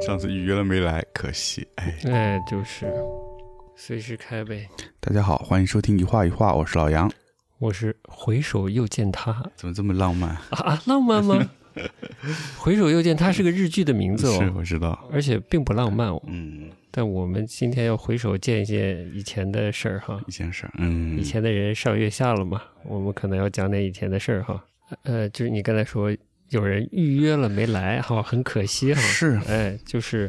上次预约了没来，可惜。哎，哎，就是随时开呗。大家好，欢迎收听一画一画，我是老杨。我是回首又见他，怎么这么浪漫？啊，浪漫吗？回首又见他是个日剧的名字哦是，哦，我知道。而且并不浪漫哦。嗯，但我们今天要回首见一见以前的事儿哈。以前事儿。嗯，以前的人上月下了嘛，我们可能要讲点以前的事儿哈。呃，就是你刚才说有人预约了没来哈，很可惜哈。是，哎，就是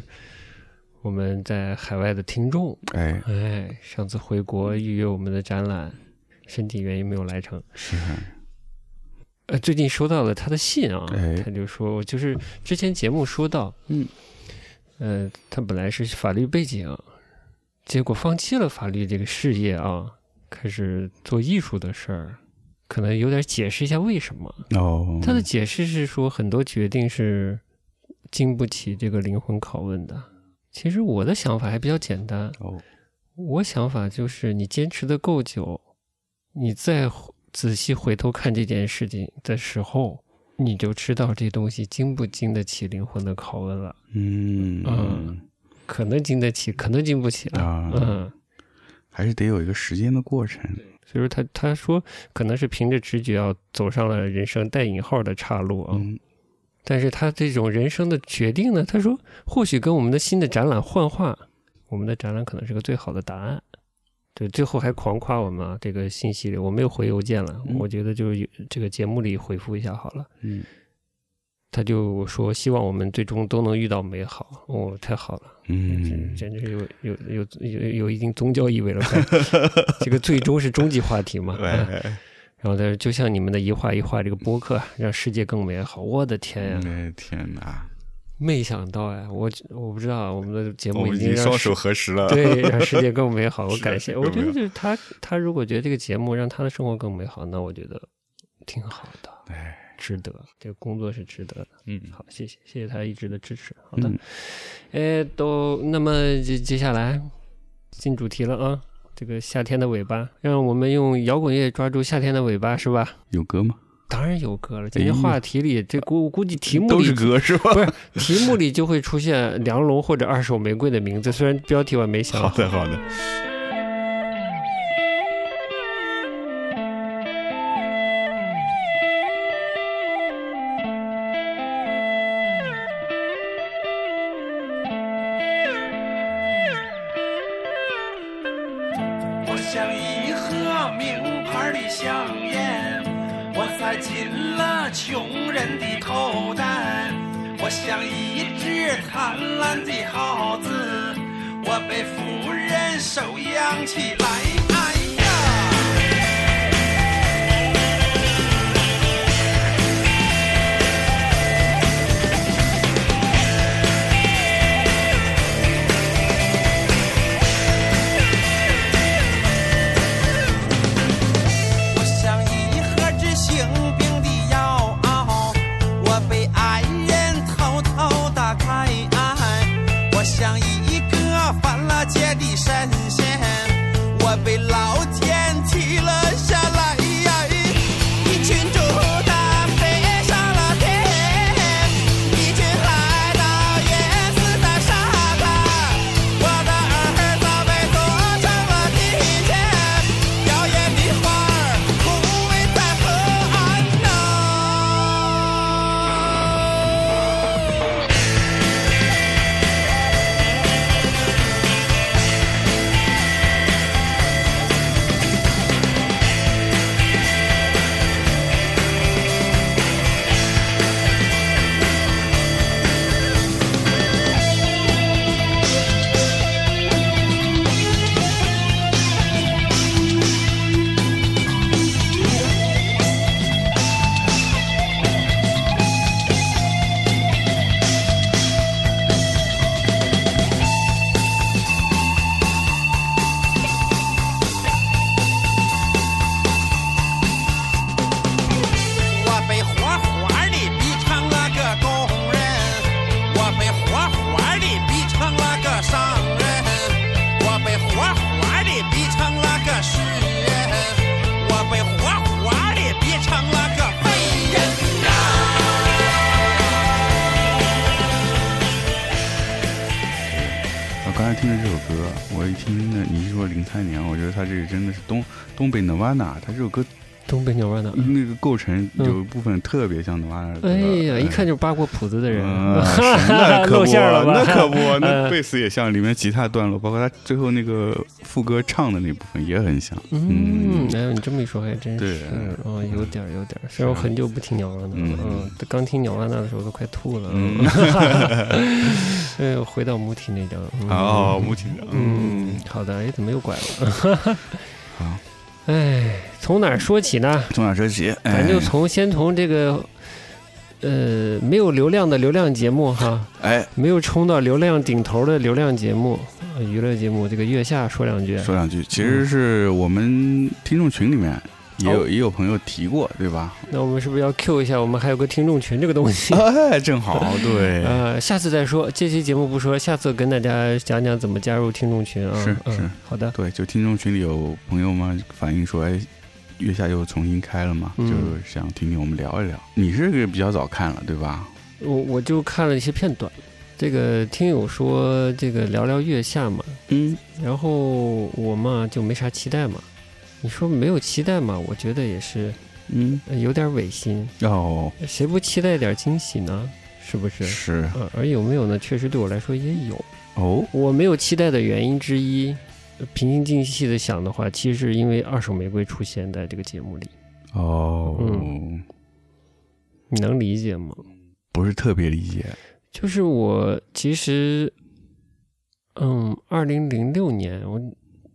我们在海外的听众，哎，哎，上次回国预约我们的展览，身体原因没有来成。是，呃，最近收到了他的信啊，哎他就说，就是之前节目说到，嗯，呃，他本来是法律背景，结果放弃了法律这个事业啊，开始做艺术的事儿，可能有点解释一下为什么。哦，他的解释是说，很多决定是经不起这个灵魂拷问的。其实我的想法还比较简单，哦，我想法就是，你坚持的够久，你再仔细回头看这件事情的时候，你就知道这东西经不经得起灵魂的拷问了。嗯嗯可能经得起，可能经不起了。啊，嗯，还是得有一个时间的过程。所以说他他说可能是凭着直觉要走上了人生带引号的岔路啊。嗯，但是他这种人生的决定呢，他说或许跟我们的新的展览幻化，我们的展览可能是个最好的答案。对，最后还狂夸我们啊，这个信息里我没有回邮件了，嗯我觉得就是有这个节目里回复一下好了。嗯，他就说希望我们最终都能遇到美好，哦，太好了，嗯，简直有有有有有一定宗教意味了。快这个最终是终极话题嘛？然后他说就像你们的一画一画这个播客，让世界更美好。我的天呀！哎天哪，没想到哎，我我不知道我们的节目已目经双手合十了。对让世界更美好，我 感谢。我觉得就是他他如果觉得这个节目让他的生活更美好，那我觉得挺好的，哎，值得。这个工作是值得的。嗯，好，谢谢谢谢他一直的支持。好的，嗯哎，都那么接接下来进主题了啊。这个夏天的尾巴，让我们用摇滚乐抓住夏天的尾巴，是吧？有歌吗？当然有歌了。今哎呦天话题里，这估估计题目都里是歌 是吧？不是题目里就会出现梁龙或者二手玫瑰的名字，虽然标题我没想好的，好的。我一听那你一说零三年我觉得他这个真的是东东北 nana 他这首歌东北鸟湾的。那个构成嗯有一部分特别像 Nirvana 的歌。哎呀，一嗯看就是扒过谱子的人，那可露不？那可不，那嗯贝斯也像，里面吉他段落，包括他最后那个副歌唱的那部分也很像。嗯，哎，你这么一说还真是，哦，有点儿有点儿。虽然我很久不听鸟安娜嗯了，嗯，刚听鸟安娜的时候都快吐了。嗯 哎，我回到母体那张。嗯哦，母体张，嗯，好的，哎，怎么又拐了？好，哎，从哪儿说起呢？从哪儿说起？咱就从先从这个，呃，没有流量的流量节目哈，哎，没有冲到流量顶头的流量节目、呃娱乐节目，这个月下说两句。说两句，其实是我们听众群里面也有也有朋友提过，对吧？那我们是不是要 Q 一下？我们还有个听众群这个东西。哎，正好，对，呃，下次再说，这期节目不说，下次跟大家讲讲怎么加入听众群啊。是嗯是好的。对，就听众群里有朋友们反映说，哎，月下又重新开了嘛，嗯就想听听我们聊一聊。你是个比较早看了，对吧？我我就看了一些片段，这个听友说这个聊聊月下嘛，嗯，然后我嘛就没啥期待嘛。你说没有期待嘛？我觉得也是嗯，呃有点违心，哦，谁不期待点惊喜呢？是不是？是呃，而有没有呢？确实对我来说也有。哦，我没有期待的原因之一，呃平心静气的想的话，其实是因为二手玫瑰出现在这个节目里，哦，嗯你能理解吗？不是特别理解。就是我其实，嗯，二零零六年我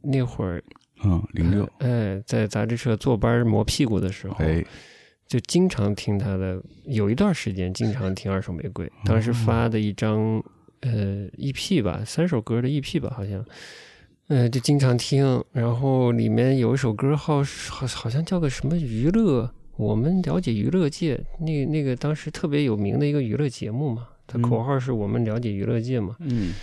那会儿，嗯，零六，哎，在杂志社坐班磨屁股的时候，哎，就经常听他的，有一段时间经常听二手玫瑰，当时发的一张呃 EP 吧，三首歌的 EP 吧，好像，呃，就经常听，然后里面有一首歌好好好像叫个什么娱乐，我们了解娱乐界，那那个当时特别有名的一个娱乐节目嘛，它嗯。口号是我们了解娱乐界嘛，嗯，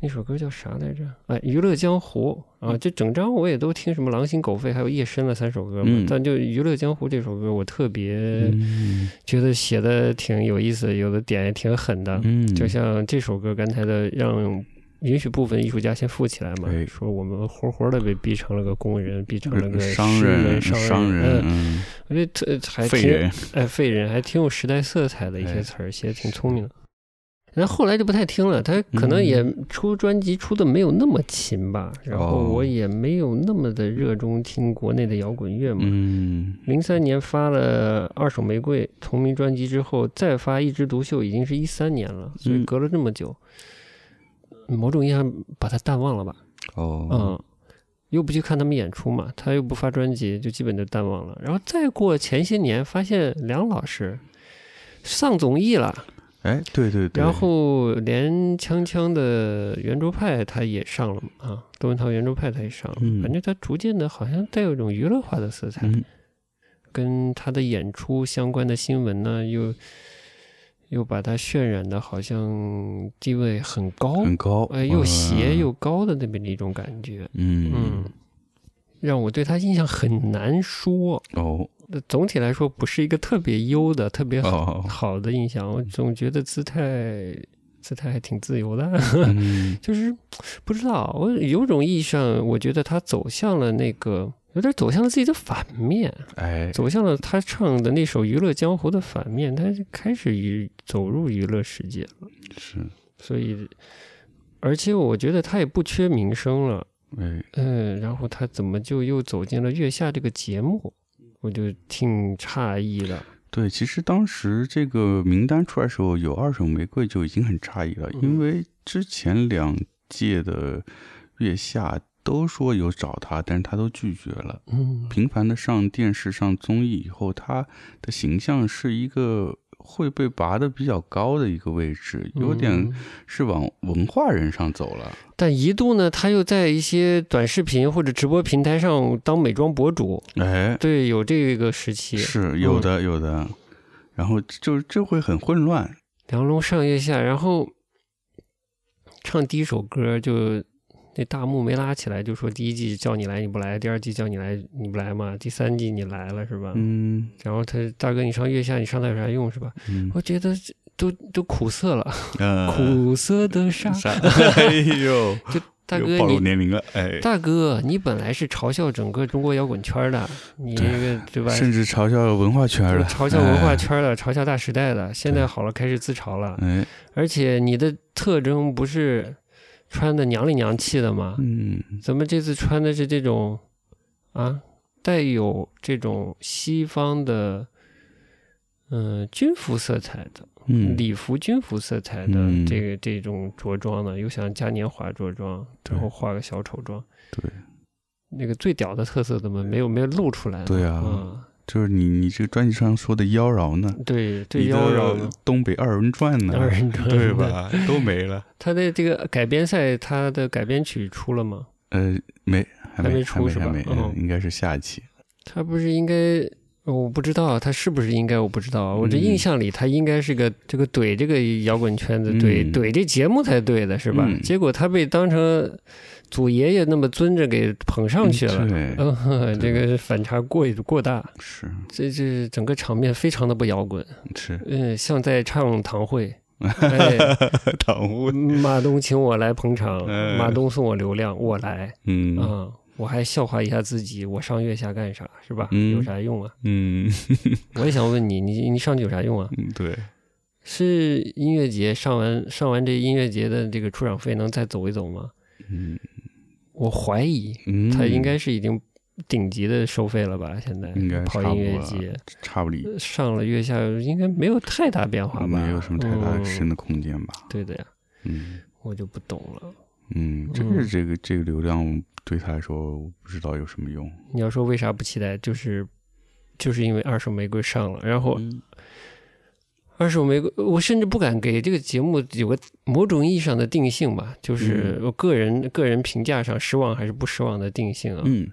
那首歌叫啥来着？哎，娱乐江湖啊，这整张我也都听，什么狼心狗肺，还有夜深了三首歌嘛。嗯但就娱乐江湖这首歌，我特别嗯觉得写的挺有意思，有的点也挺狠的。嗯，就像这首歌刚才的，让允许部分艺术家先富起来嘛，哎说我们活活的被逼成了个工人，逼成了个商诗人，商商人，嗯，嗯，我觉得特还挺废人，哎，废人还挺有时代色彩的一些哎词儿，写的挺聪明的。然后后来就不太听了，他可能也出专辑出的没有那么勤吧，然后我也没有那么的热衷听国内的摇滚乐嘛。嗯，零三年发了《二手玫瑰》同名专辑之后，再发《一枝独秀》已经是一三年了，所以嗯隔了这么久，某种意义上把它淡忘了吧。哦，嗯，又不去看他们演出嘛，他又不发专辑，就基本就淡忘了。然后再过前些年，发现梁老师上综艺了，哎，对对对，然后连锵锵的圆桌派他也上了嘛啊，窦文涛圆桌派他也上了，嗯。感觉他逐渐的好像带有一种娱乐化的色彩，嗯，跟他的演出相关的新闻呢，又又把他渲染的好像地位很高，很高，哎，又斜嗯又高的那么的一种感觉。嗯。嗯，让我对他印象很难说。哦。那总体来说，不是一个特别优的、特别好哦，好的印象。我总觉得姿态姿态还挺自由的，嗯就是不知道，我有种意义上，我觉得他走向了那个。有点走向了自己的反面，哎，走向了他唱的那首《娱乐江湖》的反面，他开始娱走入娱乐世界了。是，所以，而且我觉得他也不缺名声了，哎，嗯，然后他怎么就又走进了《月下》这个节目？我就挺诧异的。对，其实当时这个名单出来的时候，有二手玫瑰就已经很诧异了，嗯因为之前两届的月下都说有找他，但是他都拒绝了。嗯，频繁的上电视、上综艺以后，他的形象是一个会被拔的比较高的一个位置，有点嗯是往文化人上走了。但一度呢，他又在一些短视频或者直播平台上当美妆博主，哎，对，有这个时期。是有的，有的。然后就就会很混乱。梁龙上月下，然后唱第一首歌就那大幕没拉起来，就说第一季叫你来你不来，第二季叫你来你不来嘛，第三季你来了是吧？嗯然后他大哥你上月下，你上那有啥用是吧？嗯我觉得都都苦涩了，呃，苦涩的沙。啥？哎呦，大哥又暴露你年龄了，哎，大哥，你本来是嘲笑整个中国摇滚圈的，你这个对吧？甚至嘲笑文化圈就的，嘲笑文化圈的，嘲笑大时代的，现在好了，开始自嘲了。哎，哎，而且你的特征不是穿的娘里娘气的嘛？嗯，怎么这次穿的是这种啊，带有这种西方的嗯、军服色彩的嗯，礼服军服色彩的嗯这个这种着装呢？又想嘉年华着装，对然后画个小丑妆。对，那个最屌的特色怎么没有没有露出来？对啊嗯就是你你这个专辑上说的妖娆呢，对，对妖娆东北二人转呢，二人转对吧？都没了，他的这个改编赛，他的改编曲出了吗？呃，没，还还没没，出是吧还没，嗯嗯应该是下一期，他不是应该？我不知道他是不是应该，我不知道。我这嗯印象里，他应该是个这个怼这个摇滚圈子，怼嗯怼这节目才对的，是吧？嗯结果他被当成祖爷爷那么尊着给捧上去了。对，嗯，呵这个反差过过大，是这这整个场面非常的不摇滚，是，嗯，像在唱堂会。哎，党务，马东请我来捧场，嗯马东送我流量，我来嗯啊、我还笑话一下自己，我上月下干啥是吧？嗯有啥用啊？嗯 我也想问你，你你上去有啥用啊？嗯，对，是音乐节上完上完这音乐节的这个出场费能再走一走吗？嗯我怀疑嗯，他应该是已经顶级的收费了吧？现在应该跑音乐节差不离，上了月下应该没有太大变化吧？没有什么太大的嗯深的空间吧，对的呀，嗯我就不懂了。嗯，这嗯是这个这个流量对他来说，我不知道有什么用，你要说为啥不期待，就是就是因为二手玫瑰上了，然后嗯二手玫瑰，我甚至不敢给这个节目有个某种意义上的定性吧，就是我个人、个人评价上失望还是不失望的定性啊。嗯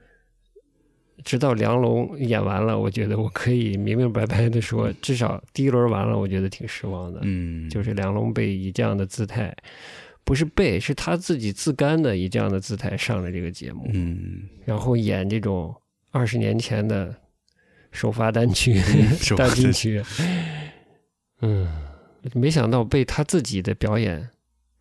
直到梁龙演完了，我觉得我可以明明白白的说，至少第一轮完了，我觉得挺失望的。嗯，就是梁龙被以这样的姿态，不是背，是他自己自甘的以这样的姿态上了这个节目，嗯，然后演这种二十年前的首发单曲、大金曲，嗯，没想到被他自己的表演，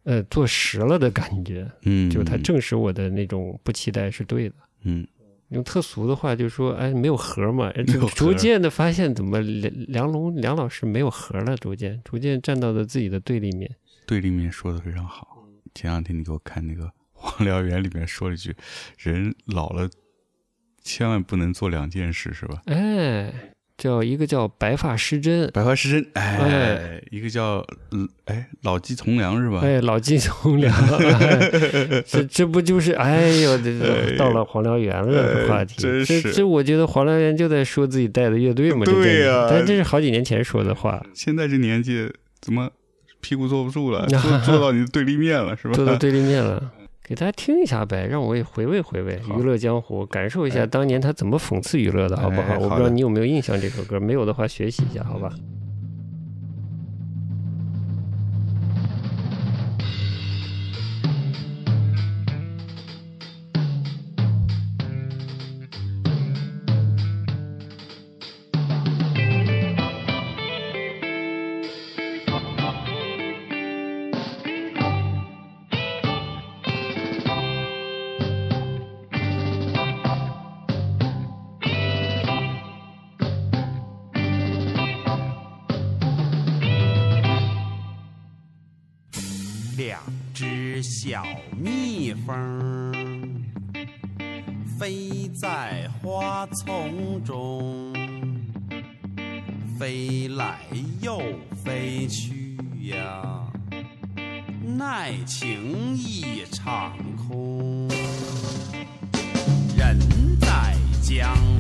呃，坐实了的感觉，嗯，就他证实我的那种不期待是对的。嗯用特俗的话就说，哎，没有核嘛，逐渐的发现怎么梁梁龙梁老师没有核了，逐渐逐渐站到了自己的对立面。对立面说的非常好。前两天你给我看那个《黄燎原》里面说了一句：“人老了，千万不能做两件事，是吧哎，叫一个叫白发失真？”，白发失真，哎，哎一个叫呃哎老骥从良是吧？哎，老骥从良，哎这这不就是哎呦，这这到了黄燎原了这话题，真是这这我觉得黄燎原就在说自己带的乐队嘛，这对呀但这是好几年前说的话，现在这年纪怎么屁股坐不住了，坐坐到你的对立面了，是吧？坐到对立面了。给大家听一下呗，让我也回味回味娱乐江湖，感受一下哎当年他怎么讽刺娱乐的，好不好？哎我不知道你有没有印象这首歌，没有的话学习一下，好吧？两在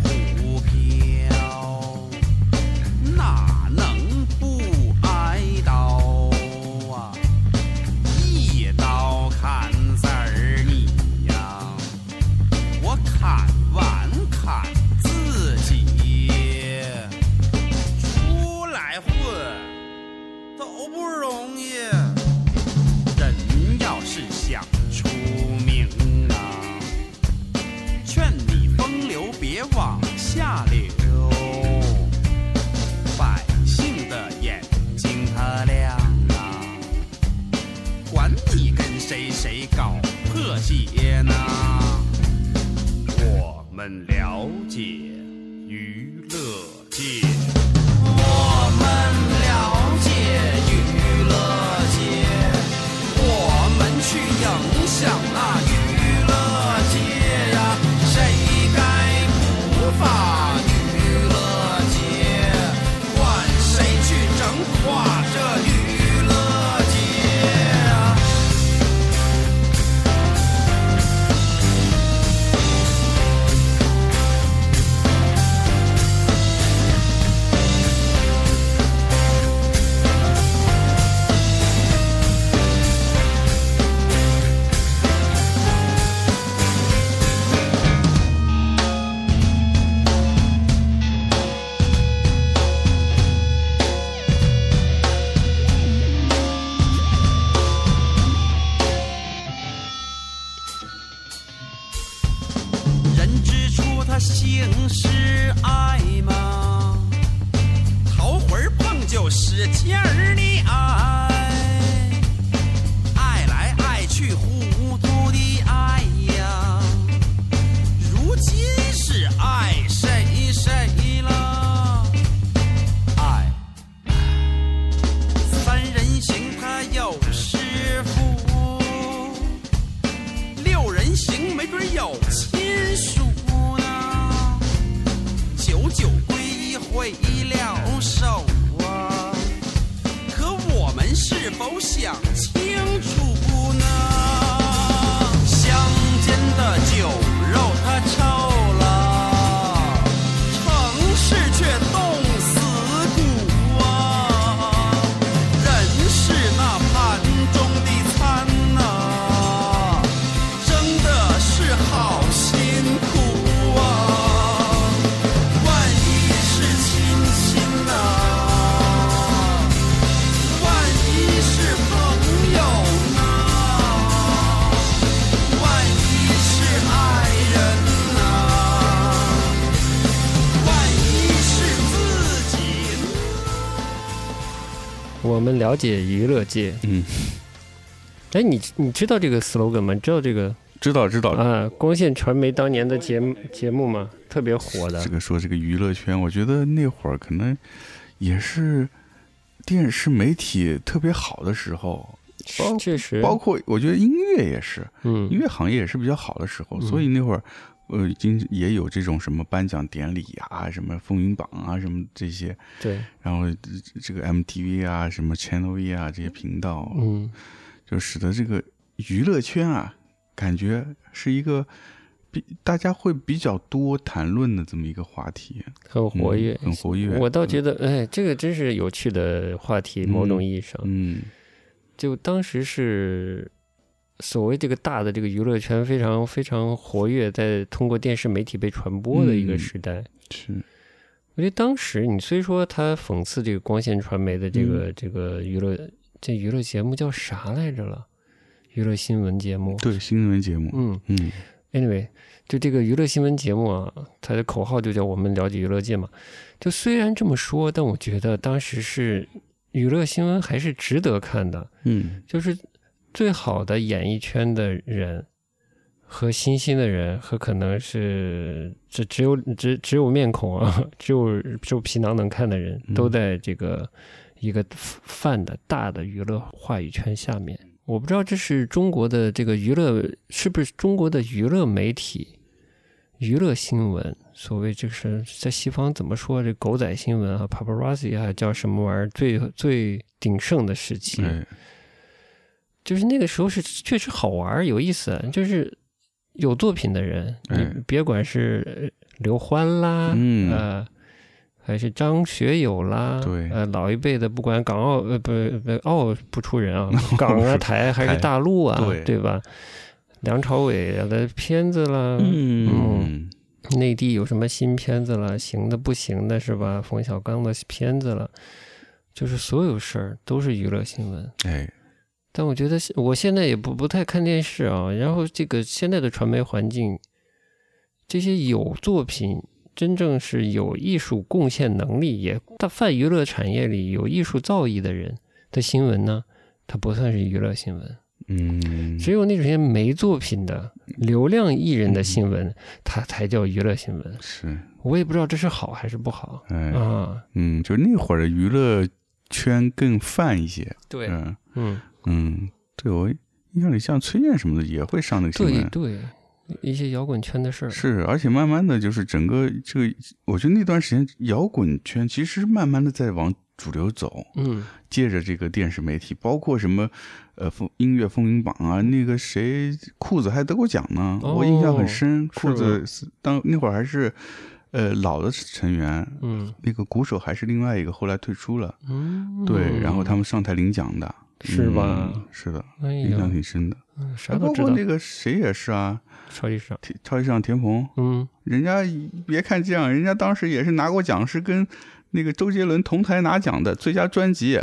了解娱乐界。嗯，哎，你你知道这个 slogan 吗？你知道这个知道知道。啊？光线传媒当年的节目节目嘛，特别火的这。个说这个娱乐圈，我觉得那会儿可能也是电视媒体特别好的时候，包确实，包括我觉得音乐也是，嗯音嗯，乐行业也是比较好的时候，嗯所以那会儿。呃，已经也有这种什么颁奖典礼啊，什么风云榜啊，什么这些，对，然后这这个 MTV 啊，什么 Channel V 啊这些频道，嗯，就使得这个娱乐圈啊，感觉是一个比大家会比较多谈论的这么一个话题，很活跃，嗯很活跃。我倒觉得，哎，这个真是有趣的话题，嗯。某种意义上，嗯，就当时是所谓这个大的这个娱乐圈非常非常活跃，在通过电视媒体被传播的一个嗯时代。是，我觉得当时你虽说他讽刺这个光线传媒的这个、嗯这个娱乐这娱乐节目叫啥来着了？娱乐新闻节目。对新闻节目，嗯嗯，anyway，就这个娱乐新闻节目啊，它的口号就叫“我们了解娱乐界”嘛。就虽然这么说，但我觉得当时是娱乐新闻还是值得看的。嗯就是最好的演艺圈的人和新兴的人，和可能是只只有只只有面孔啊，只有只有皮囊能看的人，嗯都在这个一个泛的大的娱乐话语圈下面。我不知道这是中国的这个娱乐是不是中国的娱乐媒体、娱乐新闻，所谓这个是在西方怎么说？这狗仔新闻啊，paparazzi 啊，叫什么玩意儿？最最鼎盛的时期。哎，就是那个时候是确实好玩有意思，就是有作品的人，哎你别管是呃刘欢啦，嗯呃，还是张学友啦，对呃，老一辈的不管港澳呃不不澳不出人啊，港啊台还是大陆啊，对对吧？梁朝伟的片子啦，嗯内地有什么新片子了，行的不行的是吧？冯小刚的片子了，就是所有事儿都是娱乐新闻。哎，但我觉得现我现在也不不太看电视啊，然后这个现在的传媒环境，这些有作品、真正是有艺术贡献能力，也大泛娱乐产业里有艺术造诣的人的新闻呢，它不算是娱乐新闻，嗯，只有那种些没作品的流量艺人的新闻，它才叫娱乐新闻。是，我也不知道这是好还是不好哎，啊。嗯，就那会儿的娱乐圈更泛一些，对，嗯。嗯，嗯，对我印象里像崔健什么的也会上那个新闻，对对，一些摇滚圈的事儿。是，而且慢慢的就是整个这个，我觉得那段时间摇滚圈其实慢慢的在往主流走，嗯，借着这个电视媒体，包括什么呃风音乐风云榜啊，那个谁裤子还得过奖呢，哦我印象很深。裤子当那会儿还是呃老的成员，嗯那个鼓手还是另外一个，后来退出了。嗯，对，然后他们上台领奖的，是吧嗯是的，哎印象，挺深的。嗯啥都知道包括。那个谁也是啊，超级市场，超级市场田鹏，嗯，人家别看这样，人家当时也是拿过奖，是跟那个周杰伦同台拿奖的最佳专辑。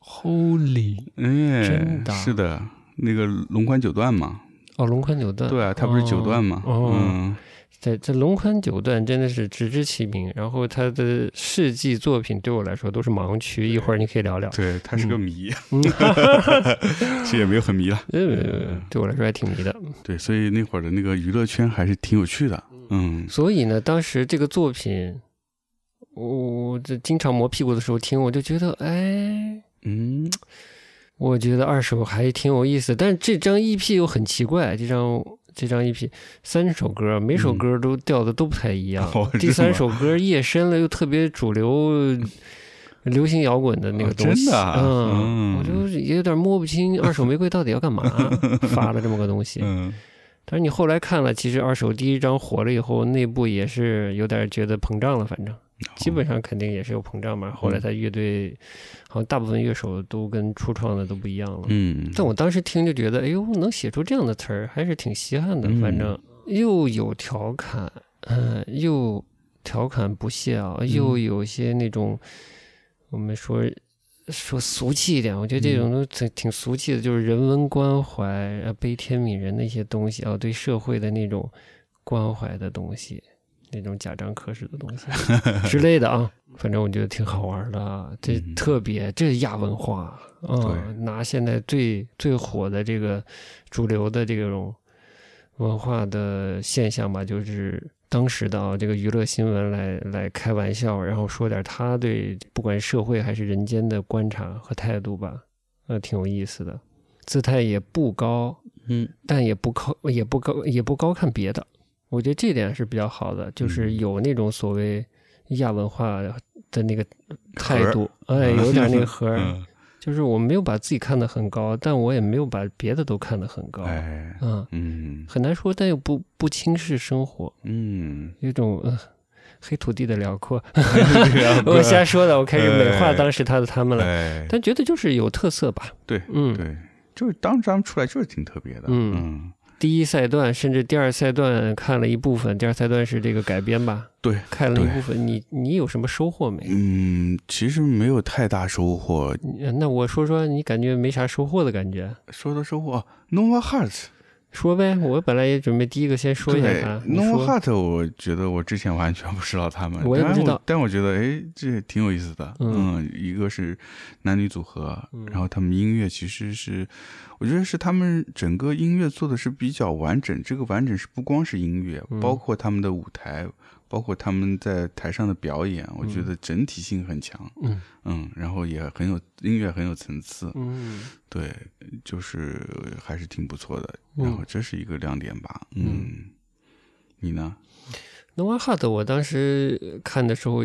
Holy 哎，真的是的，那个龙宽九段嘛，哦，龙宽九段，对啊，他不是九段嘛，哦，嗯，这这龙宽九段真的是直知其名，然后他的事迹作品对我来说都是盲区，一会儿你可以聊聊。对他是个谜，嗯，其实也没有很迷了，呃，对我来说还挺迷的。对，所以那会儿的那个娱乐圈还是挺有趣的，嗯所以呢，当时这个作品，我我这经常磨屁股的时候听，我就觉得，哎，嗯我觉得二手还挺有意思。但是这张 EP 又很奇怪，这张这张 EP 三首歌，每首歌都调的都不太一样。哦 第三首歌夜深了，又特别主流。流行摇滚的那个哦东西，真的啊嗯，嗯我就也有点摸不清二手玫瑰到底要干嘛，发了这么个东西。嗯但是你后来看了，其实二手第一张火了以后，内部也是有点觉得膨胀了，反正基本上肯定也是有膨胀嘛。后来他乐队好像大部分乐手都跟初创的都不一样了。嗯，但我当时听就觉得，哎呦，能写出这样的词儿，还是挺稀罕的。嗯反正又有调侃，嗯、又调侃不屑啊，又有些那种我们说说俗气一点，我觉得这种都挺挺俗气的，就是人文关怀、呃悲天悯人的一些东西啊，对社会的那种关怀的东西，那种假装可式的东西 之类的啊。反正我觉得挺好玩的啊，这嗯特别这是亚文化啊、对拿现在最最火的这个主流的这种文化的现象吧，就是当时的啊这个娱乐新闻来来开玩笑，然后说点他对不管社会还是人间的观察和态度吧，呃，挺有意思的，姿态也不高，嗯但也不高，也不高，也不高看别的。我觉得这点是比较好的，就是有那种所谓亚文化的那个态度，哎，有点那个核就是我没有把自己看得很高，但我也没有把别的都看得很高，哎，嗯，嗯很难说，但又不不轻视生活，嗯，有种呃黑土地的辽阔。我瞎说的，我开始美化哎当时他的他们了，哎，但觉得就是有特色吧，对嗯，对，就是当时他们出来就是挺特别的，嗯嗯，第一赛段甚至第二赛段看了一部分，第二赛段是这个改编吧，对，看了一部分，你你有什么收获没？嗯，其实没有太大收获。那我说说你感觉没啥收获的感觉，说到收获哦，Nova Heart，说呗。我本来也准备第一个先说一下对他说 Heart，我觉得我之前完全不知道他们，但我也不知道我但我觉得哎，这挺有意思的。嗯嗯，一个是男女组合，嗯然后他们音乐其实是，我觉得是他们整个音乐做的是比较完整。这个完整是不光是音乐，嗯包括他们的舞台，包括他们在台上的表演，我觉得整体性很强。嗯嗯，然后也很有音乐很有层次，嗯对，就是还是挺不错的。嗯然后这是一个亮点吧。嗯，你呢？，Nova Heart，我当时看的时候，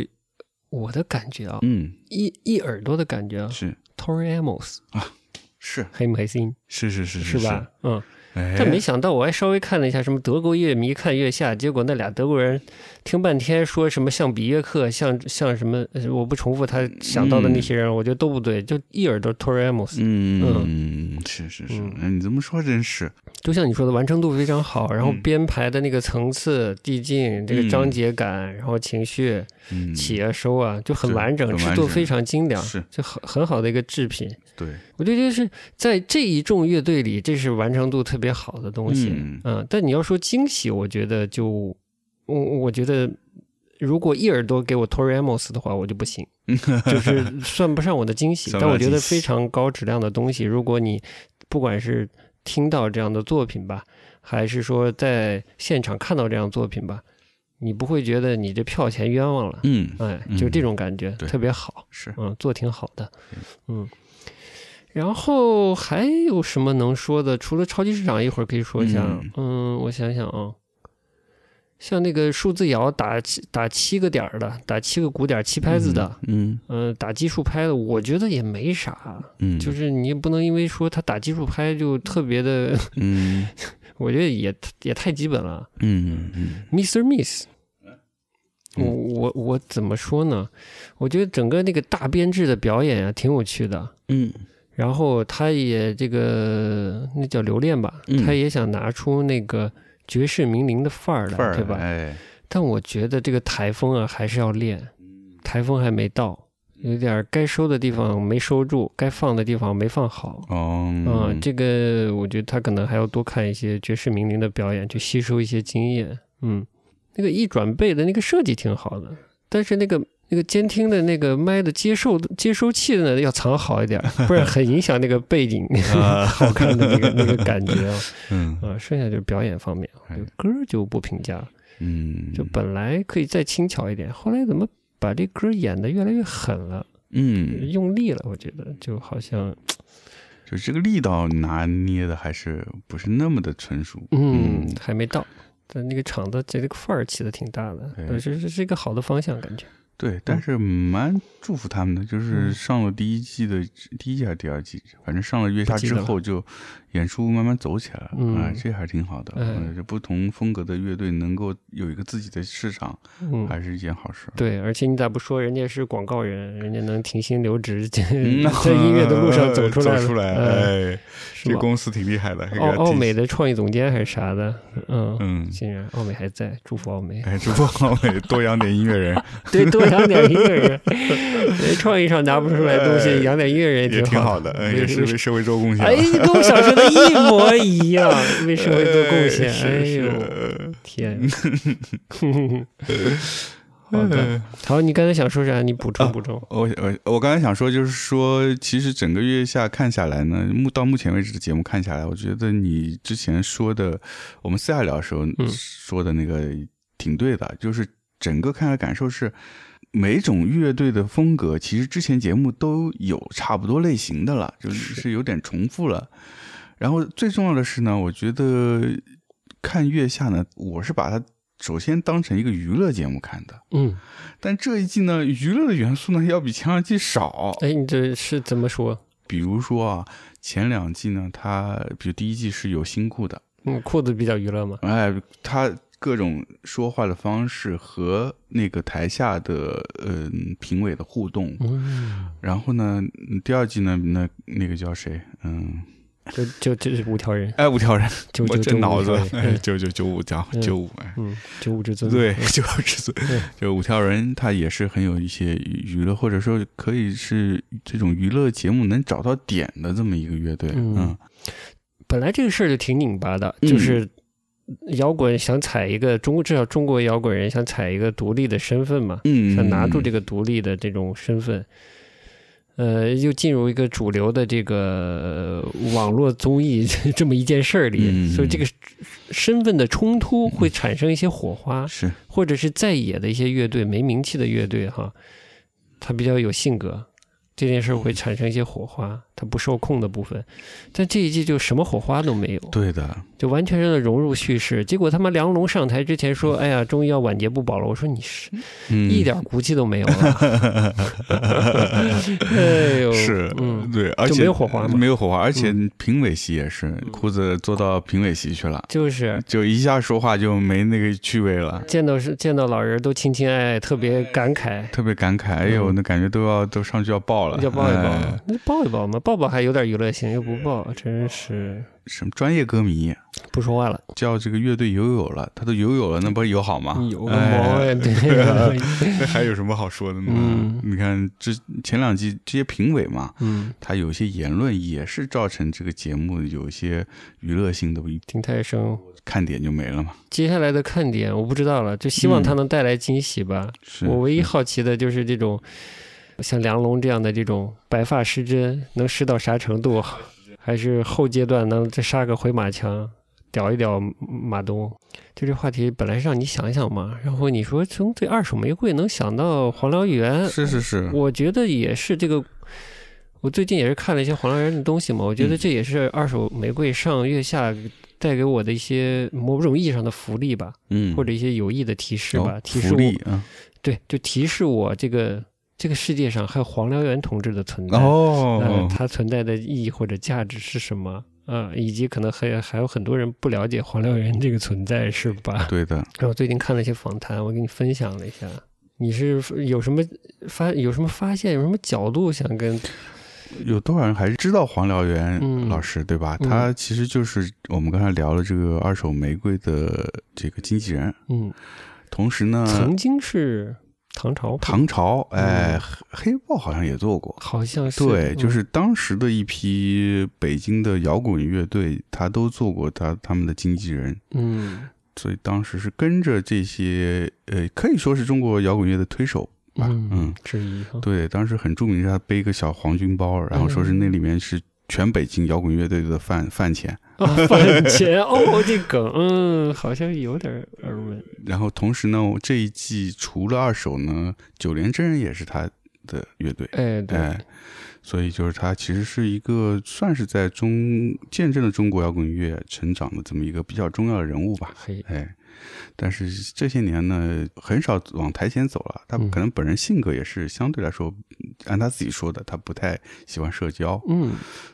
我的感觉啊，嗯，一一耳朵的感觉啊是，Tori Amos 啊是黑不黑心是是是是吧？？嗯，哎，但没想到，我还稍微看了一下什么德国乐迷看月下，结果那俩德国人听半天说什么像比约克，像像什么，呃我不重复他想到的那些人，我觉得都不对，就一耳朵 Tori Amos，、嗯，是是是，嗯。哎你这么说真是，就像你说的，完成度非常好，然后嗯。编排的那个层次、递进、这个章节感，然后情绪嗯，起啊收啊，就很完整，很完整。制作非常精良，是。就很很好的一个制品。对，我觉得就是在这一众乐队里，这是完成度特别好的东西。嗯但你要说惊喜，我觉得就我我觉得，如果一耳朵给我 Tori Amos 的话，我就不行，就是算不上我的惊喜。但我觉得非常高质量的东西，如果你不管是听到这样的作品吧，还是说在现场看到这样作品吧，你不会觉得你这票钱冤枉了。嗯，哎，嗯就这种感觉，对特别好。是，嗯，做挺好的，嗯。然后还有什么能说的？除了超级市场，一会儿可以说一下。嗯嗯我想想啊，像那个数字摇打七打七个点儿的，打七个鼓点七拍子的，嗯嗯、打基数拍的，我觉得也没啥。嗯，就是你也不能因为说他打基数拍就特别的，嗯 我觉得也也太基本了。嗯嗯 Mr. Miss，我嗯我我怎么说呢？我觉得整个那个大编制的表演啊，挺有趣的。嗯然后他也这个那叫留恋吧，嗯他也想拿出那个绝世名伶的范儿了，对吧？哎，但我觉得这个台风啊，还是要练，台风还没到，有点儿该收的地方没收住，该放的地方没放好。哦，嗯，这个我觉得他可能还要多看一些爵士名伶的表演，去吸收一些经验。嗯，那个一转背的那个设计挺好的，但是那个那个监听的那个麦的接受接收器呢要藏好一点，不然很影响那个背景啊 好看的那个那个感觉啊。嗯啊，剩下就是表演方面，哎就歌就不评价。嗯，就本来可以再轻巧一点，后来怎么把这歌演的越来越狠了，嗯，用力了？我觉得就好像就这个力道拿捏的还是不是那么的纯熟，嗯还没到。但那个场子这个范儿起的挺大的，对呃这是是一个好的方向，感觉。对，但是蛮祝福他们的，就是嗯。上了第一季的第一季还是第二季，反正上了月下之后就演出慢慢走起来了，嗯啊，这还是挺好的。哎嗯，这不同风格的乐队能够有一个自己的市场，嗯，还是一件好事。对，而且你咋不说人家是广告人，人家能停薪留职，在音乐的路上走出来，走出来，哎？这公司挺厉害的，还给奥奥美的创意总监还是啥的，嗯，嗯，竟然奥美还在，祝福奥美。哎，祝福奥美多养点音乐人 对，多养点音乐人，人创意上拿不出来东西，养点音乐人也挺好好的，嗯，也是为为社会做贡献哎，你。跟我想说的一模一样，为社会做贡献。是哎呦，是天！好的，好，你刚才想说啥？你补充补充。我我我刚才想说，就是说，其实整个月下看下来呢，目到目前为止的节目看下来，我觉得你之前说的，我们私下聊的时候嗯说的那个挺对的，就是整个看来感受是，每种乐队的风格，其实之前节目都有差不多类型的了，就是是有点重复了。然后最重要的是呢，我觉得看月下呢，我是把它首先当成一个娱乐节目看的。嗯，但这一季呢，娱乐的元素呢要比前两季少。哎，你这是怎么说？比如说啊，前两季呢，它比如第一季是有新裤的，嗯，裤子比较娱乐嘛。哎，它各种说话的方式和那个台下的嗯、评委的互动。嗯，然后呢，嗯第二季呢，那那个叫谁？嗯，就就就是五条人，哎，五条人，我九九九这脑子五条人，哎，嗯九九九五条嗯。九五，哎。嗯，九五之尊。对，九五之尊，就五条人，他也是很有一些娱娱乐，或者说可以是这种娱乐节目能找到点的这么一个乐队。嗯嗯。本来这个事儿就挺拧巴的，嗯。就是摇滚想踩一个中，至少中国摇滚人想踩一个独立的身份嘛，嗯，想拿住这个，个独立的这种身份，呃，又进入一个主流的这个呃网络综艺 这么一件事儿里，嗯所以这个身份的冲突会产生一些火花，是。或者是在野的一些乐队、没名气的乐队哈，他比较有性格。这件事会产生一些火花，它不受控的部分，但这一季就什么火花都没有，对的，就完全让它融入叙事。结果他妈梁龙上台之前说：“哎呀，终于要晚节不保了。”我说：“你是嗯，一点骨气都没有了！”哎呦，是，嗯，对，而且就没有火花嘛没有火花，而且嗯评委席也是，裤子坐到评委席去了，就是就一下说话就没那个趣味了。见到是见到老人都亲亲爱爱，特别感慨，特别感慨，哎呦，嗯那感觉都要都上去要抱了，要抱一抱哎，那抱一抱嘛，抱抱还有点娱乐性，又不抱，真是什么专业歌迷不说话了。叫这个乐队友友了，他都友友了，那不是友好吗？有个毛呀，哎 对呀，那 还有什么好说的呢？嗯你看这前两季这些评委嘛，嗯，他有一些言论也是造成这个节目有一些娱乐性的听太生。看点就没了嘛。接下来的看点我不知道了，就希望他能带来惊喜吧。是我唯一好奇的就是这种像梁龙这样的这种白发失真，能失到啥程度？还是后阶段能再杀个回马枪，屌一屌马东？就这话题本来是让你想一想嘛，然后你说从这二手玫瑰能想到黄燎原，是是是，我觉得也是这个。我最近也是看了一些黄燎原的东西嘛，我觉得嗯这也是二手玫瑰上月下带给我的一些某种意义上的福利吧，嗯，或者一些有益的提示吧，哦提示我啊，对，就提示我这个这个世界上还有黄燎原同志的存在，呃哦，，它存在的意义或者价值是什么？啊、以及可能还还有很多人不了解黄燎原这个存在，是吧？对的，然后最近看了一些访谈，我给你分享了一下。你是有什么发有什么发现，有什么角度想跟有多少人还是知道黄燎原嗯老师，对吧？嗯他其实就是我们刚才聊了这个二手玫瑰的这个经纪人，嗯，同时呢，曾经是唐朝，唐朝，哎，嗯。黑黑豹好像也做过。好像是对，嗯。就是当时的一批北京的摇滚乐队，他都做过他他们的经纪人，嗯。所以当时是跟着这些，呃，可以说是中国摇滚乐的推手吧。嗯嗯，之一哈，对，当时很著名，是他背一个小黄军包，然后说是那里面是全北京摇滚乐队的饭饭钱。啊，饭钱哦，这梗，嗯，好像有点耳闻，然后同时呢，这一季除了二手呢，九连真人也是他的乐队。哎，对，哎，所以就是他其实是一个算是在中见证了中国摇滚乐成长的这么一个比较重要的人物吧。嘿，哎，但是这些年呢，很少往台前走了。他嗯可能本人性格也是相对来说，按他自己说的，他不太喜欢社交。嗯，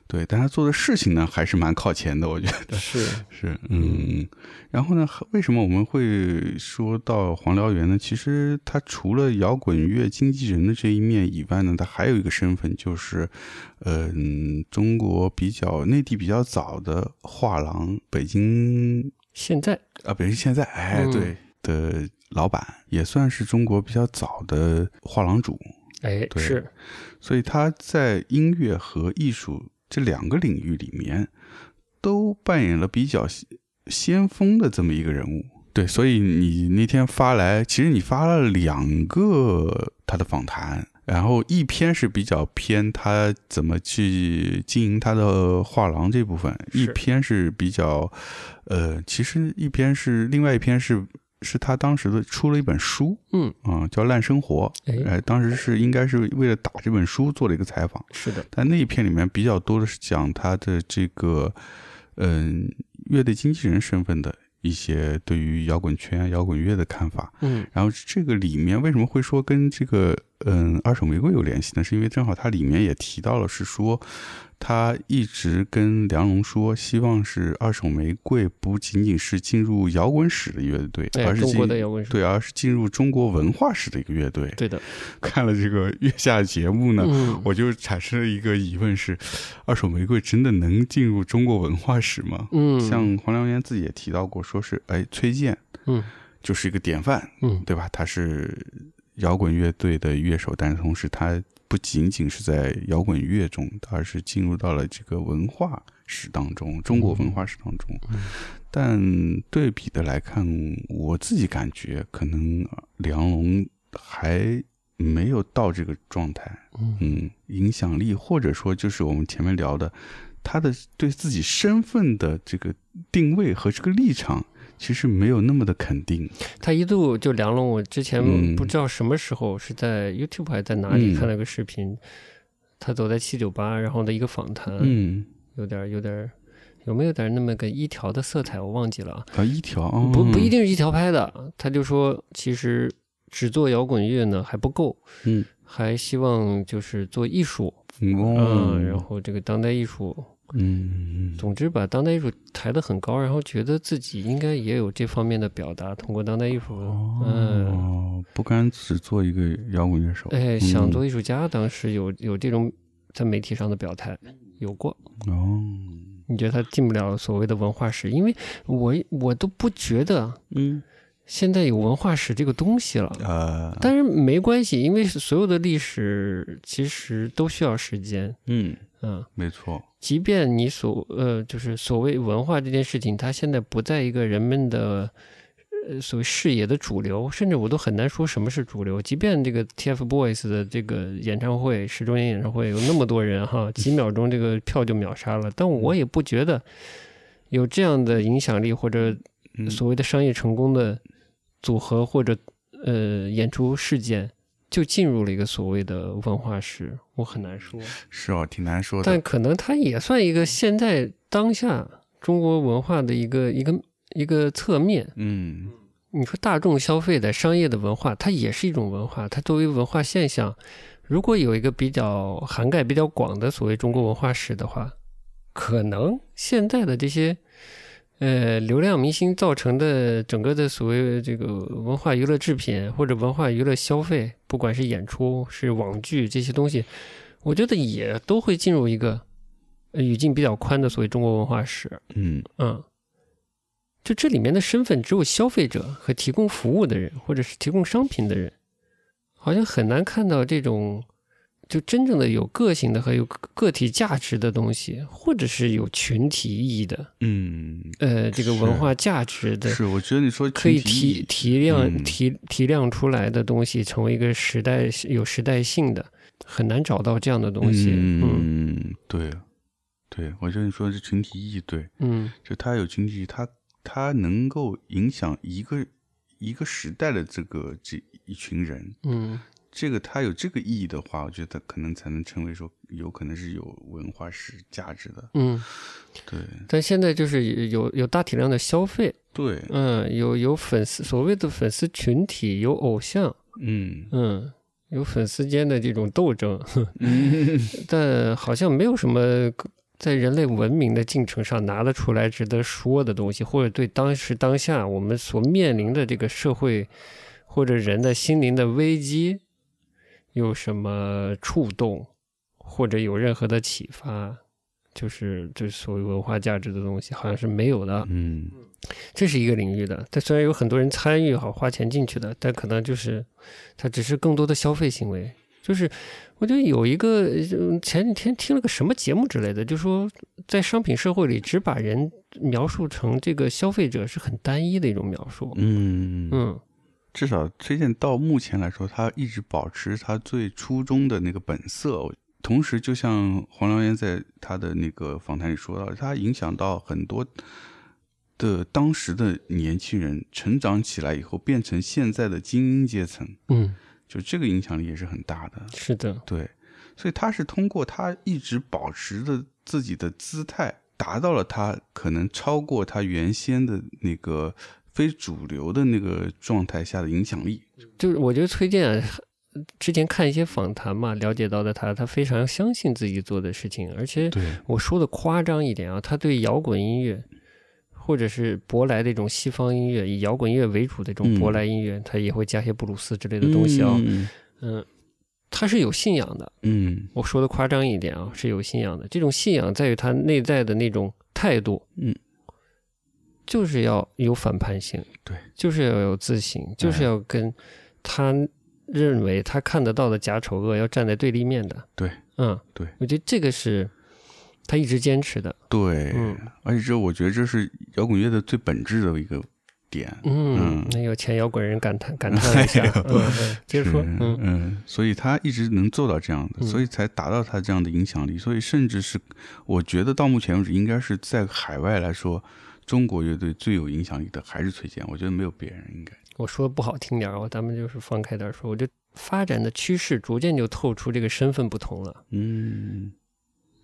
对，但他做的事情呢，还是蛮靠前的，我觉得。是，是，嗯，然后呢，为什么我们会说到黄燎原呢？其实他除了摇滚乐经纪人的这一面以外呢，他还有一个身份，就是，嗯，中国比较内地比较早的画廊，北京现在，啊，北京现在，哎，嗯。对的老板，也算是中国比较早的画廊主，哎，对是，所以他在音乐和艺术这两个领域里面，都扮演了比较先先锋的这么一个人物。对，所以你那天发来，其实你发了两个他的访谈，然后一篇是比较偏他怎么去经营他的画廊这部分，一篇是比较，呃，其实一篇是另外一篇是是他当时的出了一本书，嗯，啊、叫《烂生活》，哎，哎，当时是应该是为了打这本书做了一个采访，是的，但那一篇里面比较多的是讲他的这个，嗯，乐队经纪人身份的一些对于摇滚圈、摇滚乐的看法。嗯。然后这个里面为什么会说跟这个嗯二手玫瑰有联系呢？是因为正好它里面也提到了，是说他一直跟梁龙说，希望是二手玫瑰不仅仅是进入摇滚史的乐队，哎而是中国进的摇滚史对，而是进入中国文化史的一个乐队。对的，看了这个月下节目呢，嗯，我就产生了一个疑问是：二手玫瑰真的能进入中国文化史吗？嗯，像黄良源自己也提到过，说是哎，崔健嗯就是一个典范，嗯，对吧？他是摇滚乐队的乐手，但是同时他不仅仅是在摇滚乐中，而是进入到了这个文化史当中，中国文化史当中。嗯但对比的来看，我自己感觉可能梁龙还没有到这个状态。嗯嗯，影响力或者说就是我们前面聊的，他的对自己身份的这个定位和这个立场，其实没有那么的肯定。他一度就梁龙，我之前嗯。不知道什么时候是在 YouTube 还是在哪里嗯。看了个视频，他走在七九八，然后的一个访谈，嗯，有点儿有点儿有没有点儿那么个一条的色彩，我忘记了啊，啊，一条、哦、不不一，定是一条拍的，他就说其实只做摇滚乐呢还不够，嗯。还希望就是做艺术，嗯哦，嗯，然后这个当代艺术，嗯总之把当代艺术抬得很高，然后觉得自己应该也有这方面的表达，通过当代艺术，嗯。哦，不甘只做一个摇滚乐手，哎，想嗯做艺术家，当时有有这种在媒体上的表态，有过。哦，你觉得他进不了所谓的文化史？因为我我都不觉得嗯现在有文化史这个东西了。呃，但是没关系，因为所有的历史其实都需要时间。嗯，嗯，没错，即便你所呃，就是所谓文化这件事情，它现在不在一个人们的呃所谓视野的主流，甚至我都很难说什么是主流。即便这个 TFBOYS 的这个演唱会十周年演唱会有那么多人哈，几秒钟这个票就秒杀了，但我也不觉得有这样的影响力或者嗯。所谓的商业成功的组合或者呃演出事件。就进入了一个所谓的文化史，我很难说。是哦，挺难说的。但可能它也算一个现在当下中国文化的一个一个一个侧面。嗯你说大众消费的商业的文化，它也是一种文化。它作为文化现象，如果有一个比较涵盖比较广的所谓中国文化史的话，可能现在的这些呃流量明星造成的整个的所谓这个文化娱乐制品或者文化娱乐消费，不管是演出是网剧这些东西，我觉得也都会进入一个呃语境比较宽的所谓中国文化史。嗯嗯，就这里面的身份只有消费者和提供服务的人，或者是提供商品的人，好像很难看到这种就真正的有个性的和有个个体价值的东西，或者是有群体意义的，嗯，呃，这个文化价值的，是，我觉得你说可以提提亮、嗯。提提亮出来的东西，成为一个时代有时代性的，很难找到这样的东西。嗯嗯，对，对，我觉得你说的是群体意义，对，嗯。就它有群体意义，它它能够影响一个一个时代的这个这一群人，嗯这个它有这个意义的话，我觉得可能才能称为说有可能是有文化史价值的，嗯，对但现在就是有有大体量的消费。对，嗯，有有粉丝，所谓的粉丝群体，有偶像，嗯嗯，有粉丝间的这种斗争，嗯但好像没有什么在人类文明的进程上拿得出来值得说的东西，或者对当时当下我们所面临的这个社会或者人的心灵的危机有什么触动，或者有任何的启发，就是就是所谓文化价值的东西，好像是没有的。嗯这是一个领域的，但虽然有很多人参与好花钱进去的，但可能就是它只是更多的消费行为。就是我觉得有一个呃前几天听了个什么节目之类的，就说在商品社会里，只把人描述成这个消费者是很单一的一种描述。嗯嗯至少崔健到目前来说，他一直保持他最初衷的那个本色。同时，就像黄良源在他的那个访谈里说到，他影响到很多的当时的年轻人成长起来以后，变成现在的精英阶层，嗯，就这个影响力也是很大的。是的，对，所以他是通过他一直保持的自己的姿态，达到了他可能超过他原先的那个非主流的那个状态下的影响力。就是我觉得崔健啊之前看一些访谈嘛，了解到的他，他非常相信自己做的事情，而且，我说的夸张一点啊，他对摇滚音乐，或者是舶来的一种西方音乐，以摇滚乐为主的这种嗯舶来音乐，他也会加些布鲁斯之类的东西啊、嗯嗯，他是有信仰的。嗯我说的夸张一点啊，是有信仰的。这种信仰在于他内在的那种态度，嗯，就是要有反叛性，对，就是要有自省，就是要跟他认为他看得到的假丑恶要站在对立面的。对，嗯，对，我觉得这个是他一直坚持的。对，嗯而且这我觉得这是摇滚乐的最本质的一个点。嗯嗯，那有钱摇滚人感叹感叹了一下，接着说，嗯嗯，所以他一直能做到这样的，嗯所以才达到他这样的影响力。所以甚至是我觉得到目前为止，应该是在海外来说，中国乐队最有影响力的还是崔健，我觉得没有别人应该。我说的不好听点儿，我咱们就是放开点儿说，我觉得发展的趋势逐渐就透出这个身份不同了。嗯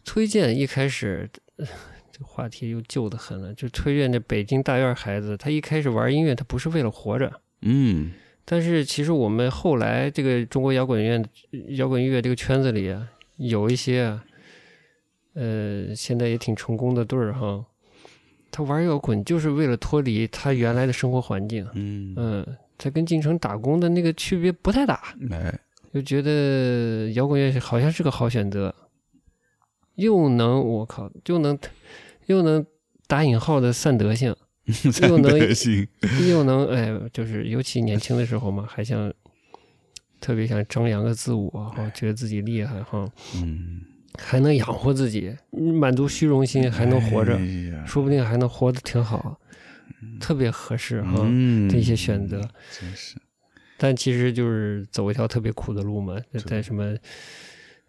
崔健一开始，呃这话题又旧的很了。就崔健这北京大院孩子，他一开始玩音乐，他不是为了活着。嗯但是其实我们后来这个中国摇滚乐、摇滚乐这个圈子里啊，有一些啊，呃，现在也挺成功的队儿哈，他玩摇滚就是为了脱离他原来的生活环境。嗯嗯，他跟进城打工的那个区别不太大。哎就觉得摇滚乐好像是个好选择，又能我靠，又能又能打引号的散德性，又能又能哎，就是尤其年轻的时候嘛，还想特别想张扬个自我哈，觉得自己厉害哈，嗯，还能养活自己，满足虚荣心，还能活着哎，说不定还能活得挺好。特别合适哈。嗯，这些选择真是，但其实就是走一条特别苦的路嘛，在在什么，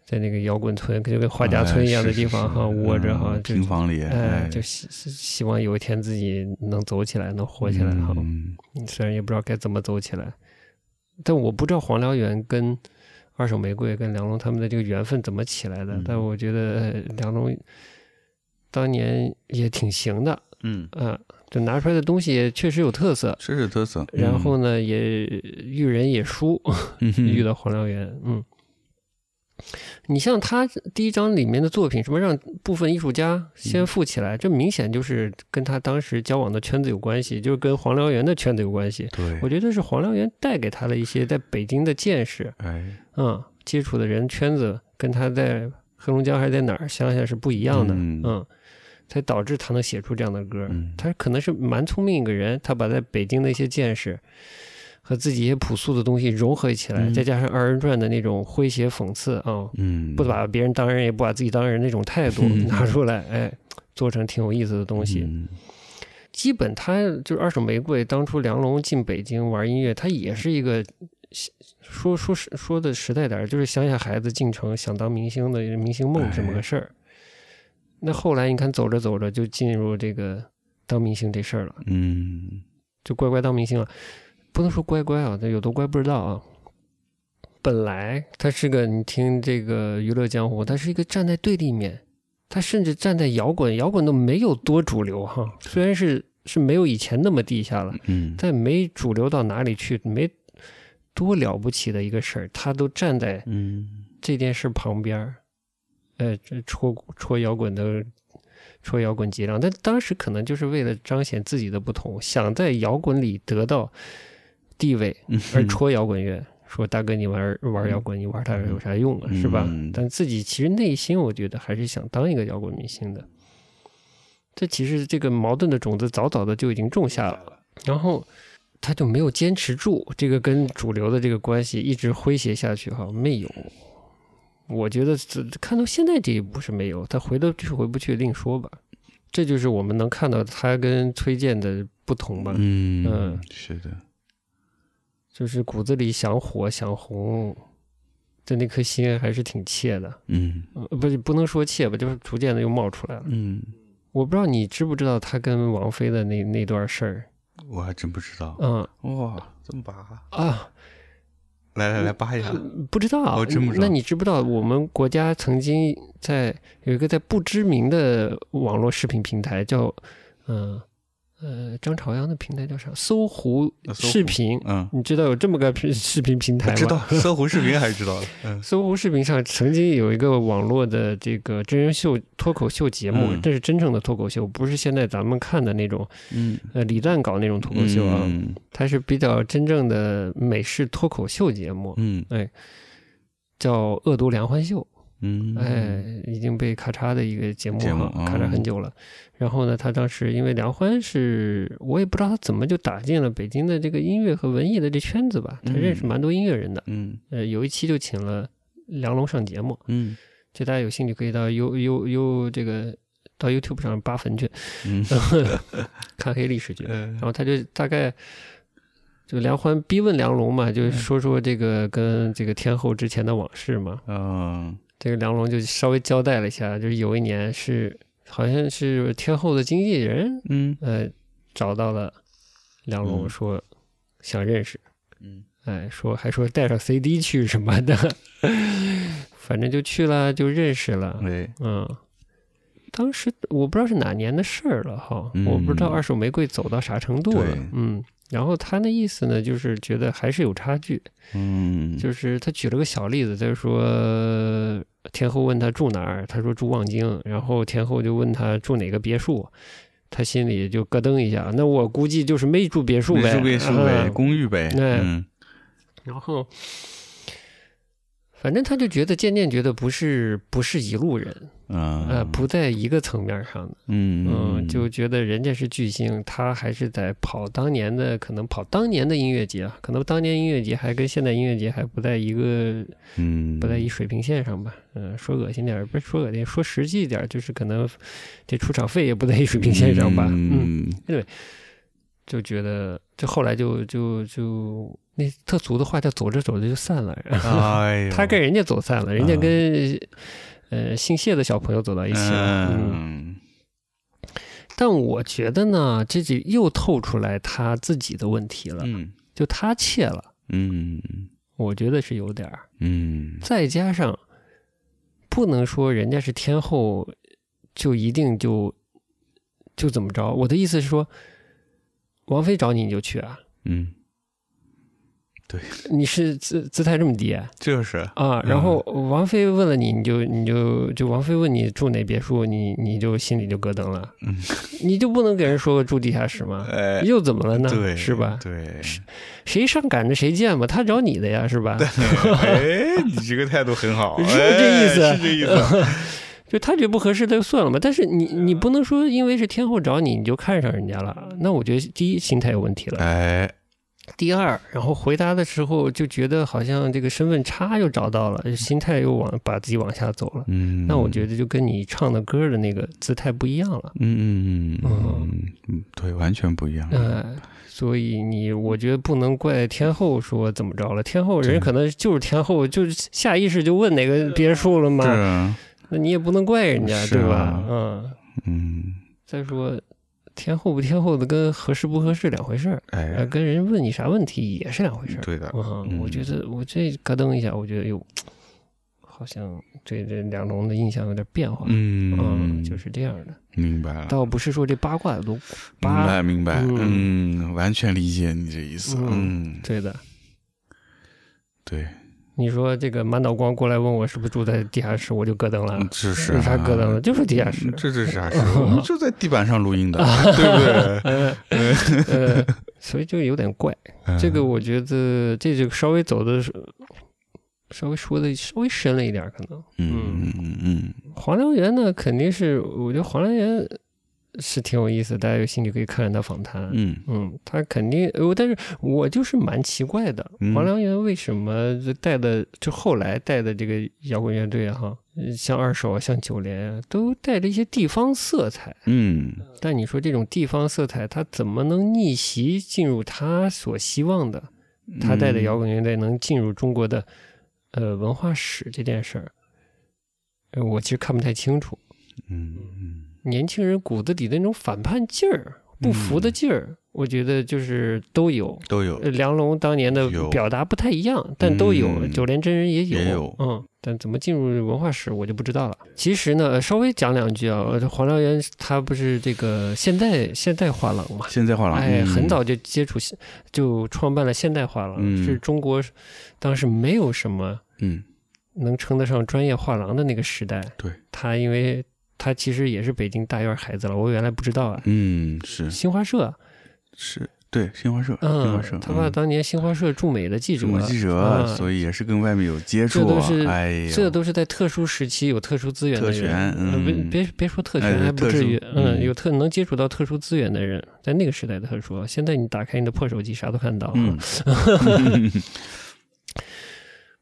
在那个摇滚村，就跟画家村一样的地方哈，窝着哈，平房里，哎，就希希希望有一天自己能走起来，能活起来哈。嗯虽然也不知道该怎么走起来，但我不知道黄燎原跟二手玫瑰跟梁龙他们的这个缘分怎么起来的，嗯但我觉得呃梁龙当年也挺行的，嗯，啊，就拿出来的东西也确实有特色。确实有特色。然后呢，也遇人也疏，嗯哼遇到黄燎原，嗯，你像他第一章里面的作品，什么让部分艺术家先富起来，这明显就是跟他当时交往的圈子有关系，就是跟黄燎原的圈子有关系。对，我觉得是黄燎原带给他的一些在北京的见识，哎，嗯，接触的人圈子跟他在黑龙江还是在哪儿乡下是不一样的，嗯。嗯，才导致他能写出这样的歌。嗯。他可能是蛮聪明一个人，他把在北京的一些见识和自己一些朴素的东西融合起来，嗯。再加上二人转的那种诙谐讽刺啊、嗯，不把别人当人，也不把自己当人那种态度嗯。拿出来，哎，做成挺有意思的东西。嗯。基本他就是二手玫瑰，当初梁龙进北京玩音乐，他也是一个说说实说的实在点儿，就是乡下孩子进城想当明星的明星梦这么个事儿。那后来你看走着走着就进入这个当明星这事儿了，嗯就乖乖当明星了，不能说乖乖啊，这有多乖不知道啊。本来他是个，你听这个娱乐江湖，他是一个站在对立面，他甚至站在摇滚，摇滚都没有多主流哈，虽然是是没有以前那么地下了，嗯，但没主流到哪里去，没多了不起的一个事儿，他都站在嗯这件事旁边儿，呃，这戳戳摇滚的戳摇滚脊梁，但当时可能就是为了彰显自己的不同，想在摇滚里得到地位嗯 而戳摇滚乐。说大哥，你玩玩摇滚，你玩它有啥用啊？是吧嗯？但自己其实内心，我觉得还是想当一个摇滚明星的。这其实这个矛盾的种子早早的就已经种下了，然后他就没有坚持住，这个跟主流的这个关系一直诙谐下去哈，没有。我觉得这看到现在这一步是没有，他回得去回不去另说吧。这就是我们能看到他跟崔健的不同吧，嗯嗯是的，就是骨子里想火想红的那颗心还是挺怯的，嗯呃，不是不能说怯吧，就是逐渐的又冒出来了。嗯，我不知道你知不知道他跟王菲的那那段事儿，我还真不知道。嗯哇，这么拔？啊，来来来，扒一下。不知道，我真不知道那你知不知道我们国家曾经在有一个在不知名的网络视频平台叫，嗯呃张朝阳的平台叫啥？搜狐视频。嗯，你知道有这么个视视频平台吗？知道，搜狐视频还是知道的。嗯搜狐视频上曾经有一个网络的这个真人秀脱口秀节目，嗯这是真正的脱口秀，不是现在咱们看的那种嗯，呃李诞搞那种脱口秀啊，嗯它是比较真正的美式脱口秀节目，嗯哎叫《恶毒梁欢秀》。嗯，哎，已经被咔嚓的一个节目节目哈，咔嚓哦很久了。然后呢，他当时因为梁欢是我也不知道他怎么就打进了北京的这个音乐和文艺的这圈子吧，他认识嗯蛮多音乐人的。嗯呃，有一期就请了梁龙上节目，嗯这大家有兴趣可以到 U U U 这个到 YouTube 上扒坟去嗯 看黑历史去。嗯然后他就大概就梁欢逼问梁龙嘛，就是说说这个跟这个天后之前的往事嘛。嗯这个梁龙就稍微交代了一下，就是有一年是好像是天后的经纪人，嗯。呃，找到了梁龙嗯。说想认识，嗯。哎，说还说带上 CD 去什么的，反正就去了，就认识了。哎。嗯，当时我不知道是哪年的事儿了哈，嗯我不知道。二手玫瑰走到啥程度了。嗯，然后他那意思呢，就是觉得还是有差距，嗯就是他举了个小例子，他就说天后问他住哪儿，他说住望京，然后天后就问他住哪个别墅。他心里就咯噔一下，那我估计就是没住别墅呗，住别墅呗，啊公寓呗。对嗯然后，反正他就觉得渐渐觉得不是不是一路人，嗯。呃，不在一个层面上的，嗯嗯，就觉得人家是巨星，他还是在跑当年的，可能跑当年的音乐节啊，可能当年音乐节还跟现在音乐节还不在一个嗯。不在一水平线上吧，嗯、说恶心点儿不是说恶心，说实际点儿，就是可能这出场费也不在一水平线上吧，嗯。嗯就觉得，就后来就就就那特俗的话叫走着走着就散了，他跟人家走散了，人家啊跟、呃姓谢的小朋友走到一起了。嗯，嗯但我觉得呢，这就又透出来他自己的问题了，嗯就他怯了，嗯我觉得是有点儿。嗯再加上不能说人家是天后，就一定就就怎么着。我的意思是说，王菲找你你就去啊？嗯，你是姿姿态这么低啊？就是啊然后王菲问了你，你就你就就王菲问你住哪别墅，你你就心里就咯噔了，嗯你就不能给人说个住地下室吗？哎，又怎么了呢？对，是吧？对，谁上赶着谁见嘛，他找你的呀，是吧？哎，你这个态度很好，是这意思哎是这意思，就他觉得不合适，他就算了嘛。但是你你不能说因为是天后找你，你就看上人家了。那我觉得第一心态有问题了，哎，第二，然后回答的时候就觉得好像这个身份差又找到了，心态又往把自己往下走了。嗯，那我觉得就跟你唱的歌的那个姿态不一样了。嗯嗯嗯嗯，对，完全不一样，呃，所以你我觉得不能怪天后说怎么着了，天后人可能就是天后，就是下意识就问哪个别墅了嘛，是，那你也不能怪人家，是对吧？啊？嗯，嗯，再说天后不天后的跟合适不合适两回事儿，呃，哎，跟人问你啥问题也是两回事儿。对的，嗯，我嗯觉得我这咯噔一下，我觉得哟，好像对这两龙的印象有点变化。嗯，就是这样的。明白了。倒不是说这八卦有多明，白明白，嗯嗯，完全理解你这意思，嗯，对的。对，你说这个满脑光过来问我是不是住在地下室，我就咯噔了。这是有啥啊咯噔了？就是地下室。这这是啥 事？我们就在地板上录音的，对不对？所以就有点怪。这个我觉得这就稍微走的稍微说的稍微深了一点，可能。嗯嗯嗯黄良源呢，肯定是我觉得黄良源是挺有意思，大家有兴趣可以看看他访谈。嗯嗯，他肯定，呃，但是我就是蛮奇怪的，嗯黄良源为什么这带的，就后来带的这个摇滚乐队啊哈，呃像二手啊，像九连啊，都带着一些地方色彩。嗯但你说这种地方色彩，他怎么能逆袭进入他所希望的？嗯，他带的摇滚乐队能进入中国的呃文化史这件事儿，呃我其实看不太清楚。嗯嗯年轻人骨子里的那种反叛劲儿、不服的劲儿，我觉得就是都有。都有。呃，梁龙当年的表达不太一样，但都有。嗯。九连真人也有，也有。嗯，但怎么进入文化史我就不知道了。其实呢，呃稍微讲两句啊，呃黄燎原他不是这个现代现代画廊嘛，现代画廊，哎，嗯。很早就接触现，就创办了现代画廊，嗯。是中国当时没有什么嗯。能称得上专业画廊的那个时代。对，他因为他其实也是北京大院孩子了，我原来不知道啊。嗯是新华社，是，对新华社，新嗯华社，，他爸嗯当年新华社驻美的记者，记者，啊所以也是跟外面有接触这都是，哎呀，这都是在特殊时期有特殊资源的人，特权呃别嗯别别说特哎权，还不至于嗯，嗯有特能接触到特殊资源的人，在那个时代的特殊。现在你打开你的破手机，啥都看到。嗯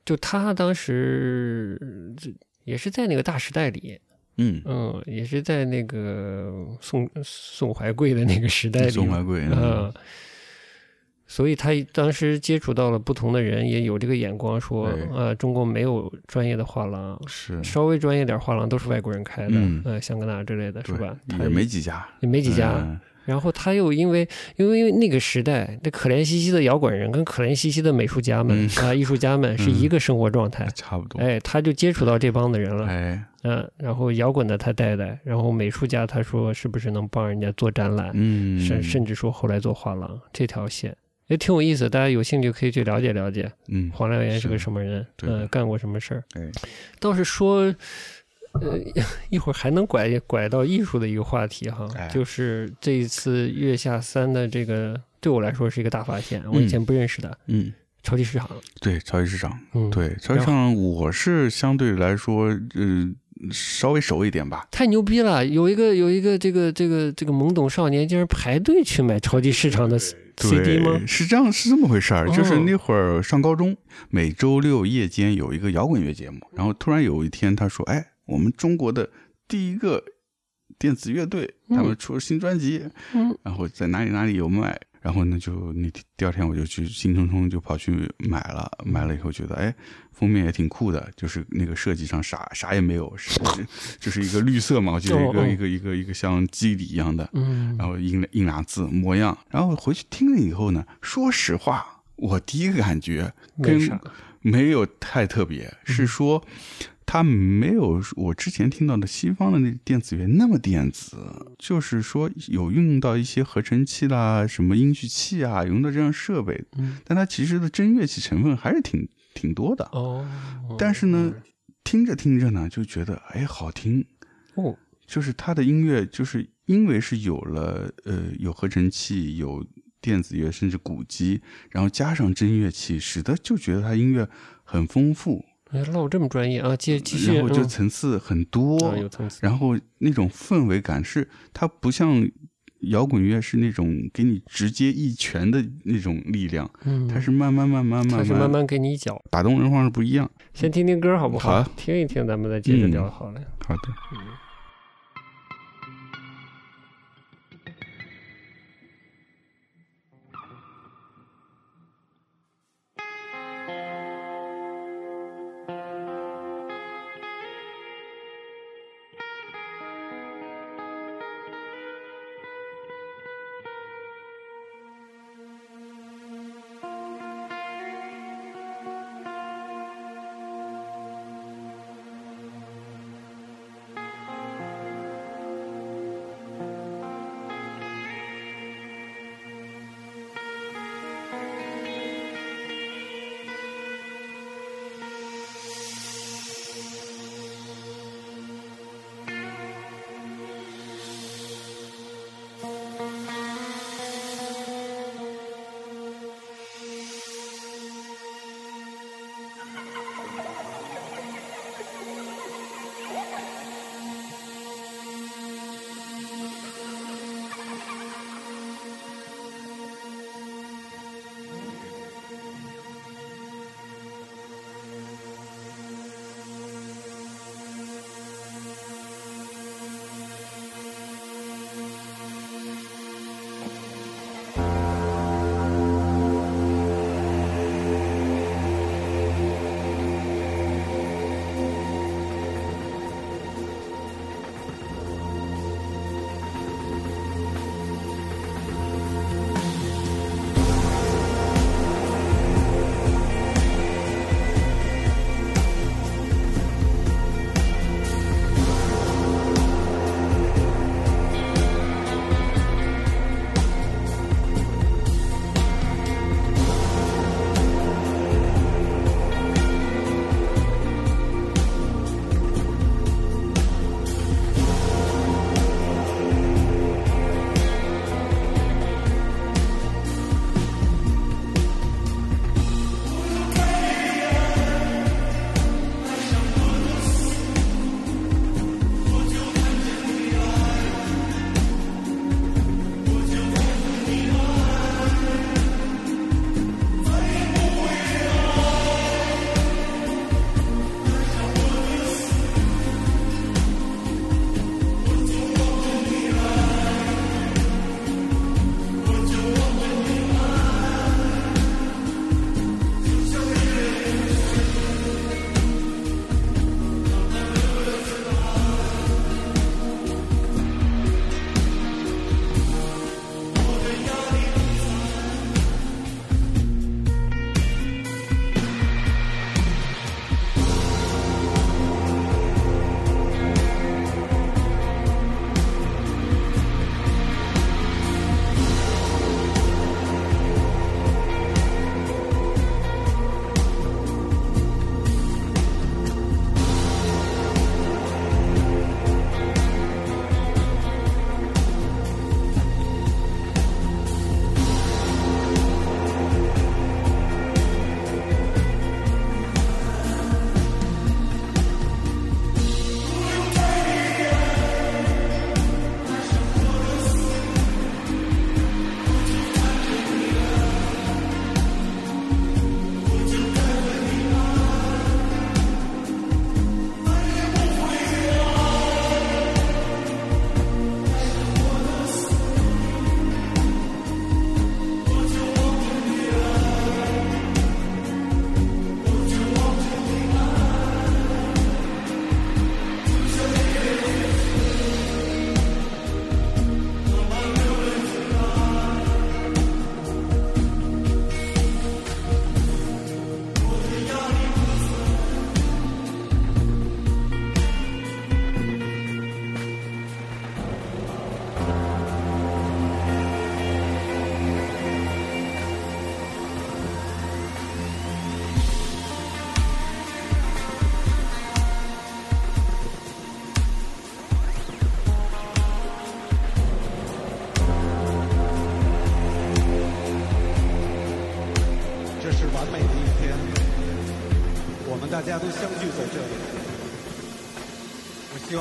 就他当时这也是在那个大时代里，嗯，嗯，也是在那个宋宋怀贵的那个时代里，宋怀贵，嗯，所以他当时接触到了不同的人，也有这个眼光说，对。呃，中国没有专业的画廊，是。稍微专业点画廊都是外国人开的，嗯。呃，香格纳之类的是吧？也没几家，也没几家。嗯然后他又因为因为那个时代，那可怜兮兮的摇滚人跟可怜兮兮的美术家们啊、艺术家们是一个生活状态。差不多，哎，他就接触到这帮的人了，哎，嗯，然后摇滚的他带带，然后美术家他说是不是能帮人家做展览，嗯，甚甚至说后来做画廊这条线，也挺有意思，大家有兴趣可以去了解了解嗯，黄良源是个什么人，嗯呃，干过什么事儿。哎，倒是说，呃，一会儿还能拐拐到艺术的一个话题哈，哎就是这一次月下三的这个对我来说是一个大发现，我以前不认识的嗯，超级市场，对，超级市场，嗯，，对，超级市场我是相对来说，呃，稍微熟一点吧，太牛逼了！有一个有一个这个这个这个懵懂少年竟然排队去买超级市场的 CD 吗？是这样，是这么回事儿。哦就是那会儿上高中，每周六夜间有一个摇滚乐节目，然后突然有一天他说：“哎，我们中国的第一个电子乐队，他们出了新专辑，嗯。然后在哪里哪里有卖。”然后呢，就那天第二天我就去兴冲冲就跑去买了，买了以后觉得哎，封面也挺酷的，就是那个设计上啥啥也没有，是 就是一个绿色嘛，就是一哦。哦个一个一个一个像肌理一样的，嗯。然后印了印俩字模样，然后回去听了以后呢，说实话，我第一个感觉跟没有太特别，是说它没有我之前听到的西方的那电子乐那么电子，就是说有运用到一些合成器啦、什么音序器啊，用到这样设备，嗯。但它其实的真乐器成分还是挺挺多的。哦，但是呢，听着听着呢，就觉得哎好听，哦，就是它的音乐，就是因为是有了呃有合成器，有电子乐，甚至鼓机，然后加上真乐器，使得就觉得它音乐很丰富，哎唠这么专业啊，接继续，然后就嗯层次很多，啊有层次，然后那种氛围感是它不像摇滚乐是那种给你直接一拳的那种力量，嗯，它是慢慢慢慢慢它是慢慢给你一脚。打动人方式不一样。先听听歌好不好？好啊听一听，咱们再接着嗯聊好了。好的。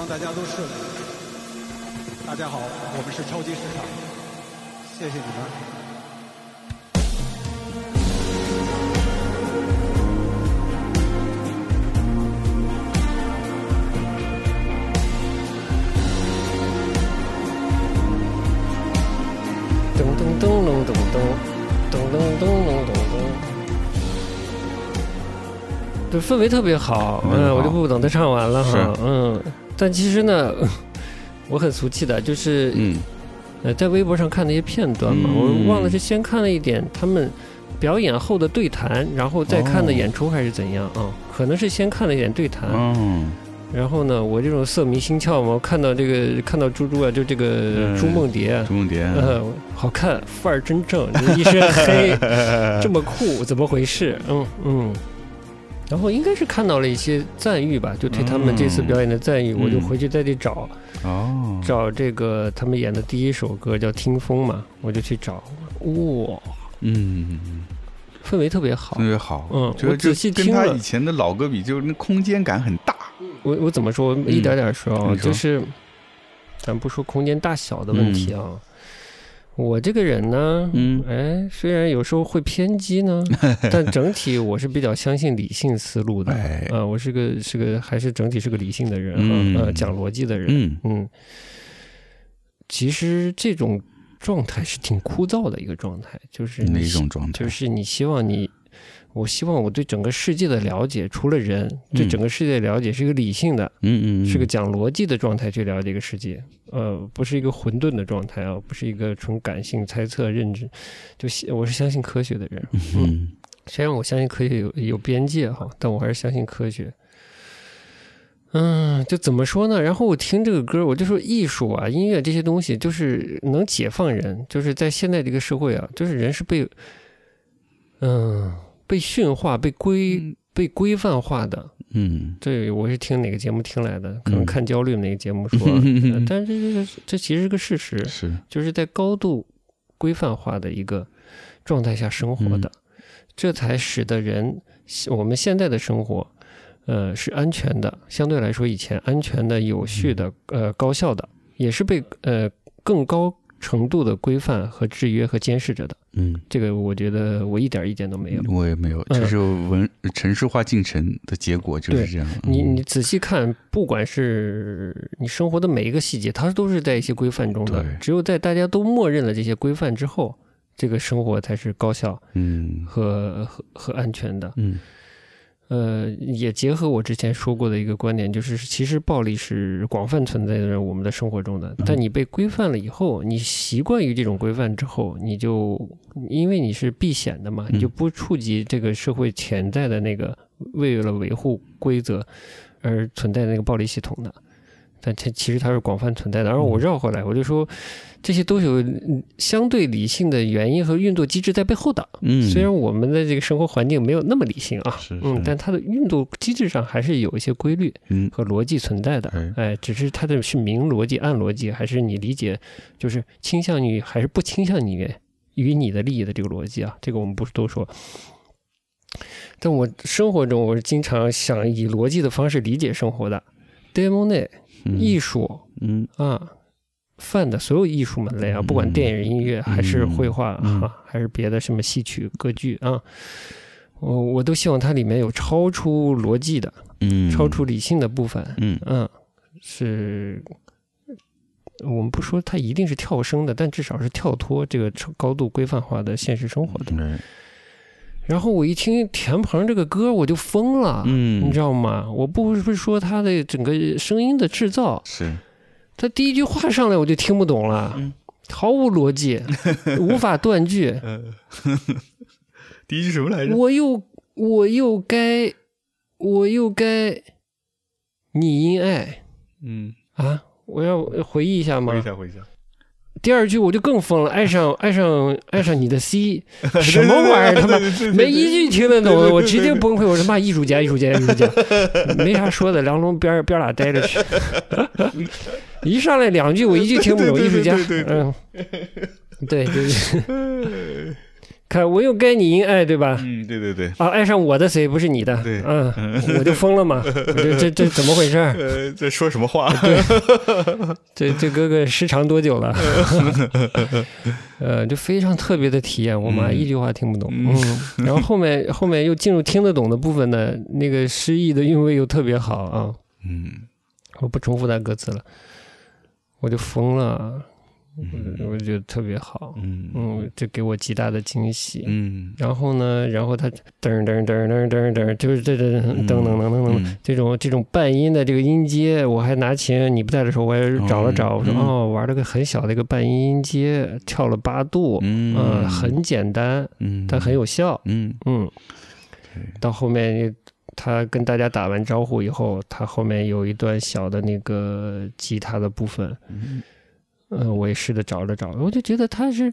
大家都是。大家好我们是超级市场。谢谢你们。噔噔噔噔噔噔噔噔噔噔噔噔这氛围特别好嗯我就不等他唱完了哈嗯。但其实呢，我很俗气的，就是嗯呃，在微博上看那些片段嘛，嗯我忘了是先看了一点他们表演后的对谈，然后再看的哦演出还是怎样啊？可能是先看了一点对谈，嗯，然后呢，我这种色迷心窍嘛，我看到这个看到猪猪啊，就这个嗯朱梦蝶啊，朱梦蝶，呃，好看，范儿真正，一身黑，这么酷，怎么回事？嗯嗯。然后应该是看到了一些赞誉吧，就对他们这次表演的赞誉，嗯。我就回去再去找哦，找这个他们演的第一首歌叫《听风》嘛，我就去找，哇，嗯，氛围特别好。特。别好，嗯我仔细跟听了。他以前的老歌比，就是那空间感很大，我我怎么说？我一点点说啊，嗯就是咱不说空间大小的问题啊。我这个人呢，嗯哎，虽然有时候会偏激呢，但整体我是比较相信理性思路的。哎啊，我是个是个还是整体是个理性的人嗯啊，呃，讲逻辑的人。嗯嗯，其实这种状态是挺枯燥的一个状态，就是哪种状态？就是你希望你，我希望我对整个世界的了解，除了人，对嗯整个世界的了解是一个理性的，嗯嗯，是个讲逻辑的状态去了解这个世界，呃，不是一个混沌的状态啊，不是一个纯感性猜测认知，就信我是相信科学的人，嗯 虽然我相信科学有有边界哈，但我还是相信科学。嗯，就怎么说呢？然后我听这个歌，我就说艺术啊、音乐这些东西，就是能解放人。就是在现在这个社会啊，就是人是被，嗯，被驯化、被规、被规范化的。嗯对我是听哪个节目听来的？可能嗯看焦虑哪个节目说，嗯 但是这这这其实是个事实，是就是在高度规范化的一个状态下生活的，这才使得人我们现在的生活，呃，是安全的，相对来说以前安全的、有序的、呃高效的，也是被呃更高程度的规范和制约和监视着的。嗯，这个我觉得我一点意见都没有。我也没有，就是文城市化进程的结果，就是这样。你嗯你仔细看，不管是你生活的每一个细节，它都是在一些规范中的。只有在大家都默认了这些规范之后，这个生活才是高效嗯和和和安全的。嗯呃，也结合我之前说过的一个观点，就是其实暴力是广泛存在在我们的生活中的。但你被规范了以后，你习惯于这种规范之后，你就因为你是避险的嘛，你就不触及这个社会潜在的那个为了维护规则而存在的那个暴力系统的。但它其实它是广泛存在的。然后我绕回来，我就说这些都有嗯相对理性的原因和运作机制在背后的。嗯，虽然我们的这个生活环境没有那么理性啊，是是嗯，但它的运作机制上还是有一些规律嗯和逻辑存在的。哎哎，只是它的是明逻辑、暗逻辑，还是你理解就是倾向于还是不倾向于与你的利益的这个逻辑啊？这个我们不是都说。但我生活中，我是经常想以逻辑的方式理解生活的。d e m o n 嗯艺术嗯啊，泛的所有艺术门类啊，嗯不管电影、音乐还是绘画嗯啊，还是别的什么戏曲、歌剧啊，我我都希望它里面有超出逻辑的、嗯超出理性的部分。嗯嗯，是我们不说它一定是跳升的，但至少是跳脱这个高度规范化的现实生活的。然后我一听田鹏这个歌，我就疯了。嗯你知道吗？我不是说他的整个声音的制造，是他第一句话上来我就听不懂了，嗯毫无逻辑，无法断句。第一句什么来着？我又我又该我又该你因爱嗯，啊！我要回忆一下吗回忆？一下回忆一下。第二句我就更疯了，爱上 爱上爱上你的 C，什么玩意儿？他妈没一句听得懂的，我直接崩溃。我说妈，艺术家，艺术家，艺术家，没啥说的。梁龙边儿边儿哪待着去？一上来两句我一句听不懂，艺术家，嗯，对对对。看我又该你因爱，对吧？嗯，对对对，啊，爱上我的谁不是你的？对嗯，我就疯了嘛！这这这怎么回事儿？呃，在说什么话？对这这哥哥失常多久了？呃，就非常特别的体验，我妈嗯一句话听不懂。嗯，然后后面后面又进入听得懂的部分呢，那个诗意的韵味又特别好啊。嗯我不重复他歌词了，我就疯了，我我觉得特别好。嗯嗯，这给我极大的惊喜。嗯。然后呢，然后他噔噔噔噔噔噔，就是这这噔噔噔噔噔嗯这种这种半音的这个音阶，我还拿琴，你不在的时候我也找了找，我说嗯。哦，玩了个很小的一个半音音阶，跳了八度，嗯嗯，很简单，嗯，但很有效，嗯。嗯。到后面他跟大家打完招呼以后，他后面有一段小的那个吉他的部分，嗯嗯，我也试着找了找，我就觉得他是，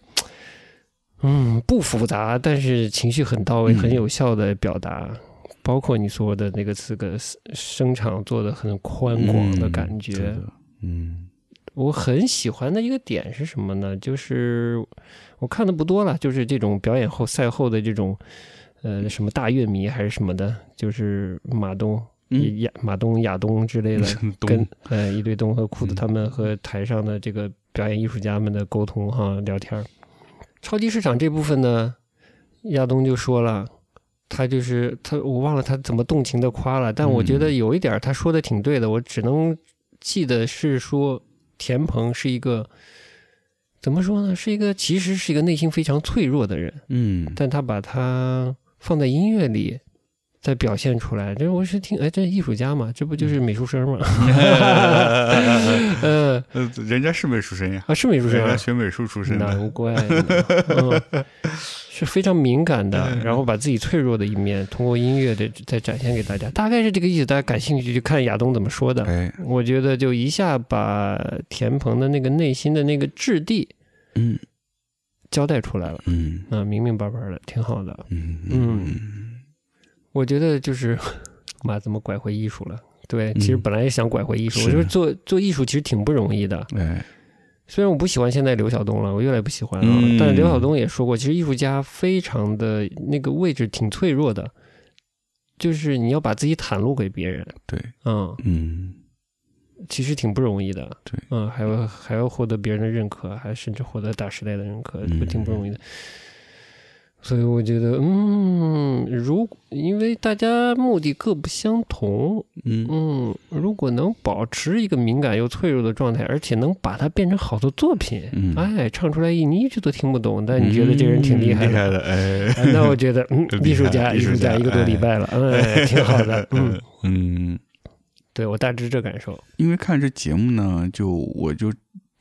嗯，不复杂，但是情绪很到位，嗯很有效的表达。包括你说的那个词个声场做的很宽广的感觉，嗯我很喜欢的一个点是什么呢？就是我看的不多了，就是这种表演后赛后的这种，呃，什么大乐迷还是什么的，就是马东、嗯亚马东、亚东之类的，跟呃一堆东和裤子嗯他们和台上的这个表演艺术家们的沟通哈聊天儿。超级市场这部分呢，亚东就说了。他就是他，我忘了他怎么动情的夸了，但我觉得嗯有一点儿他说的挺对的，我只能记得是说田鹏是一个怎么说呢？是一个其实是一个内心非常脆弱的人，嗯但他把他放在音乐里再表现出来。这我是听，哎，这艺术家嘛，这不就是美术生吗？嗯 呃，人家是美术生呀，啊，是美术生啊，人家学美术出身的，难怪呢，嗯，是非常敏感的，然后把自己脆弱的一面通过音乐的再展现给大家，大概是这个意思。大家感兴趣就看亚东怎么说的。哎，我觉得就一下把田鹏的那个内心的那个质地嗯交代出来了，嗯啊，明明白白的，挺好的。嗯嗯我觉得就是，妈怎么拐回艺术了？对，其实嗯本来也想拐回艺术，是我觉得做做艺术其实挺不容易的。哎，虽然我不喜欢现在刘晓东了，我越来越不喜欢了，嗯但是刘晓东也说过，其实艺术家非常的那个位置挺脆弱的，就是你要把自己袒露给别人，对，嗯，嗯其实挺不容易的，对，嗯，还要还要获得别人的认可，还甚至获得大时代的认可，嗯挺不容易的。所以我觉得，嗯，如因为大家目的各不相同，嗯。嗯，如果能保持一个敏感又脆弱的状态，而且能把它变成好的作品，嗯。哎，唱出来一你一句都听不懂，但你觉得这人挺厉害的，厉害的，哎，哎那我觉得，嗯，艺术家，艺术家艺术家一个多礼拜了，哎，挺好的，嗯，嗯，对我大致这感受，因为看这节目呢，就我就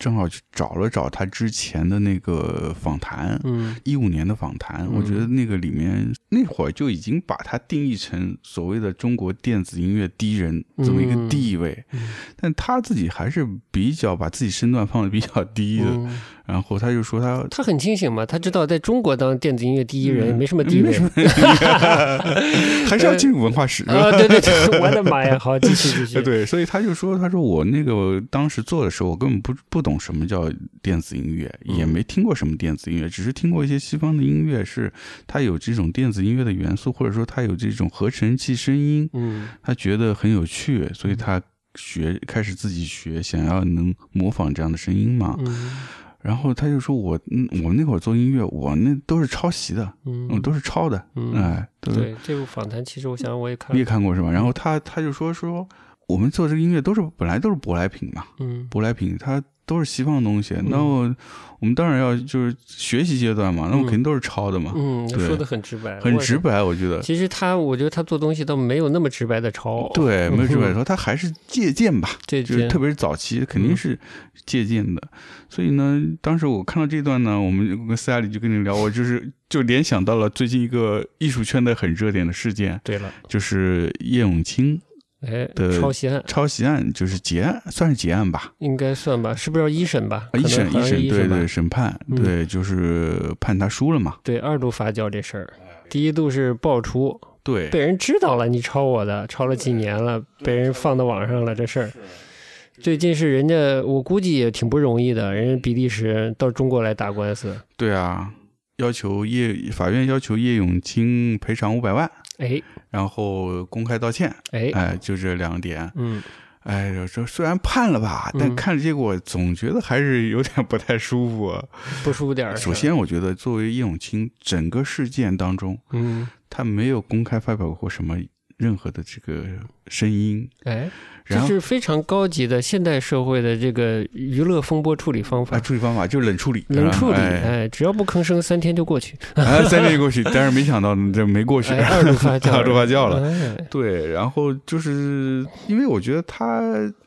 正好去找了找他之前的那个访谈，嗯。一五年的访谈，嗯。我觉得那个里面那会儿就已经把他定义成所谓的中国电子音乐第一人这么一个地位，嗯。但他自己还是比较把自己身段放的比较低的，嗯，然后他就说他他很清醒嘛，他知道在中国当电子音乐第一人嗯没什么地位 还是要进入文化史。啊，对对对，我的妈呀，好，继续继续，对，所以他就说：“他说我那个当时做的时候，我根本不不懂什么叫电子音乐，嗯。也没听过什么电子音乐，只是听过一些西方的音乐，是它有这种电子音乐的元素，或者说它有这种合成器声音，嗯。他觉得很有趣，所以他学开始自己学，想要能模仿这样的声音嘛。嗯然后他就说我，嗯，我那会儿做音乐，我那都是抄袭的，嗯，嗯，都是抄的，嗯哎，都对，这部访谈其实我想我也看你也，看过是吧？然后他他就说说我们做这个音乐都是本来都是舶来品嘛，嗯舶来品它都是西方的东西，嗯。那我我们当然要就是学习阶段嘛，那我嗯肯定都是抄的嘛，嗯，说的很直白，很直。白，我觉得。其实他，我觉得他做东西倒没有那么直白的抄，对，没有直白嗯说，他还是借鉴吧，这这就是特别是早期肯嗯定是借鉴的。所以呢，当时我看到这段呢，我们跟斯嘉丽就跟你聊，我就是就联想到了最近一个艺术圈的很热点的事件，对了，就是叶永青哎，的抄袭案抄袭案，就是结案，算是结案吧。应该算吧？是不是要一审吧？啊，一审可能好像是审对对审判嗯对，就是判他输了嘛。对二度发酵这事儿，第一度是爆出，对被人知道了你抄我的，抄了几年了，被人放到网上了这事儿。最近是人家，我估计也挺不容易的，人家比利时人到中国来打官司，对啊，要求叶法院要求叶永清赔偿五百万，哎。然后公开道歉，哎，哎，就这两点。嗯。哎，这虽然判了吧，但嗯看着结果总觉得还是有点不太舒服啊。不舒服点儿。首先，我觉得作为叶永青整个事件当中，嗯，他没有公开发表过什么任何的这个声音，哎，这是非常高级的现代社会的这个娱乐风波处理方啊，法。处理方法就是冷处理，冷处理，哎，哎，只要不吭声，三天就过去。哎三天就过去，但是没想到这没过去，哎，二度发酵，二度发酵了。哎，对，然后就是因为我觉得他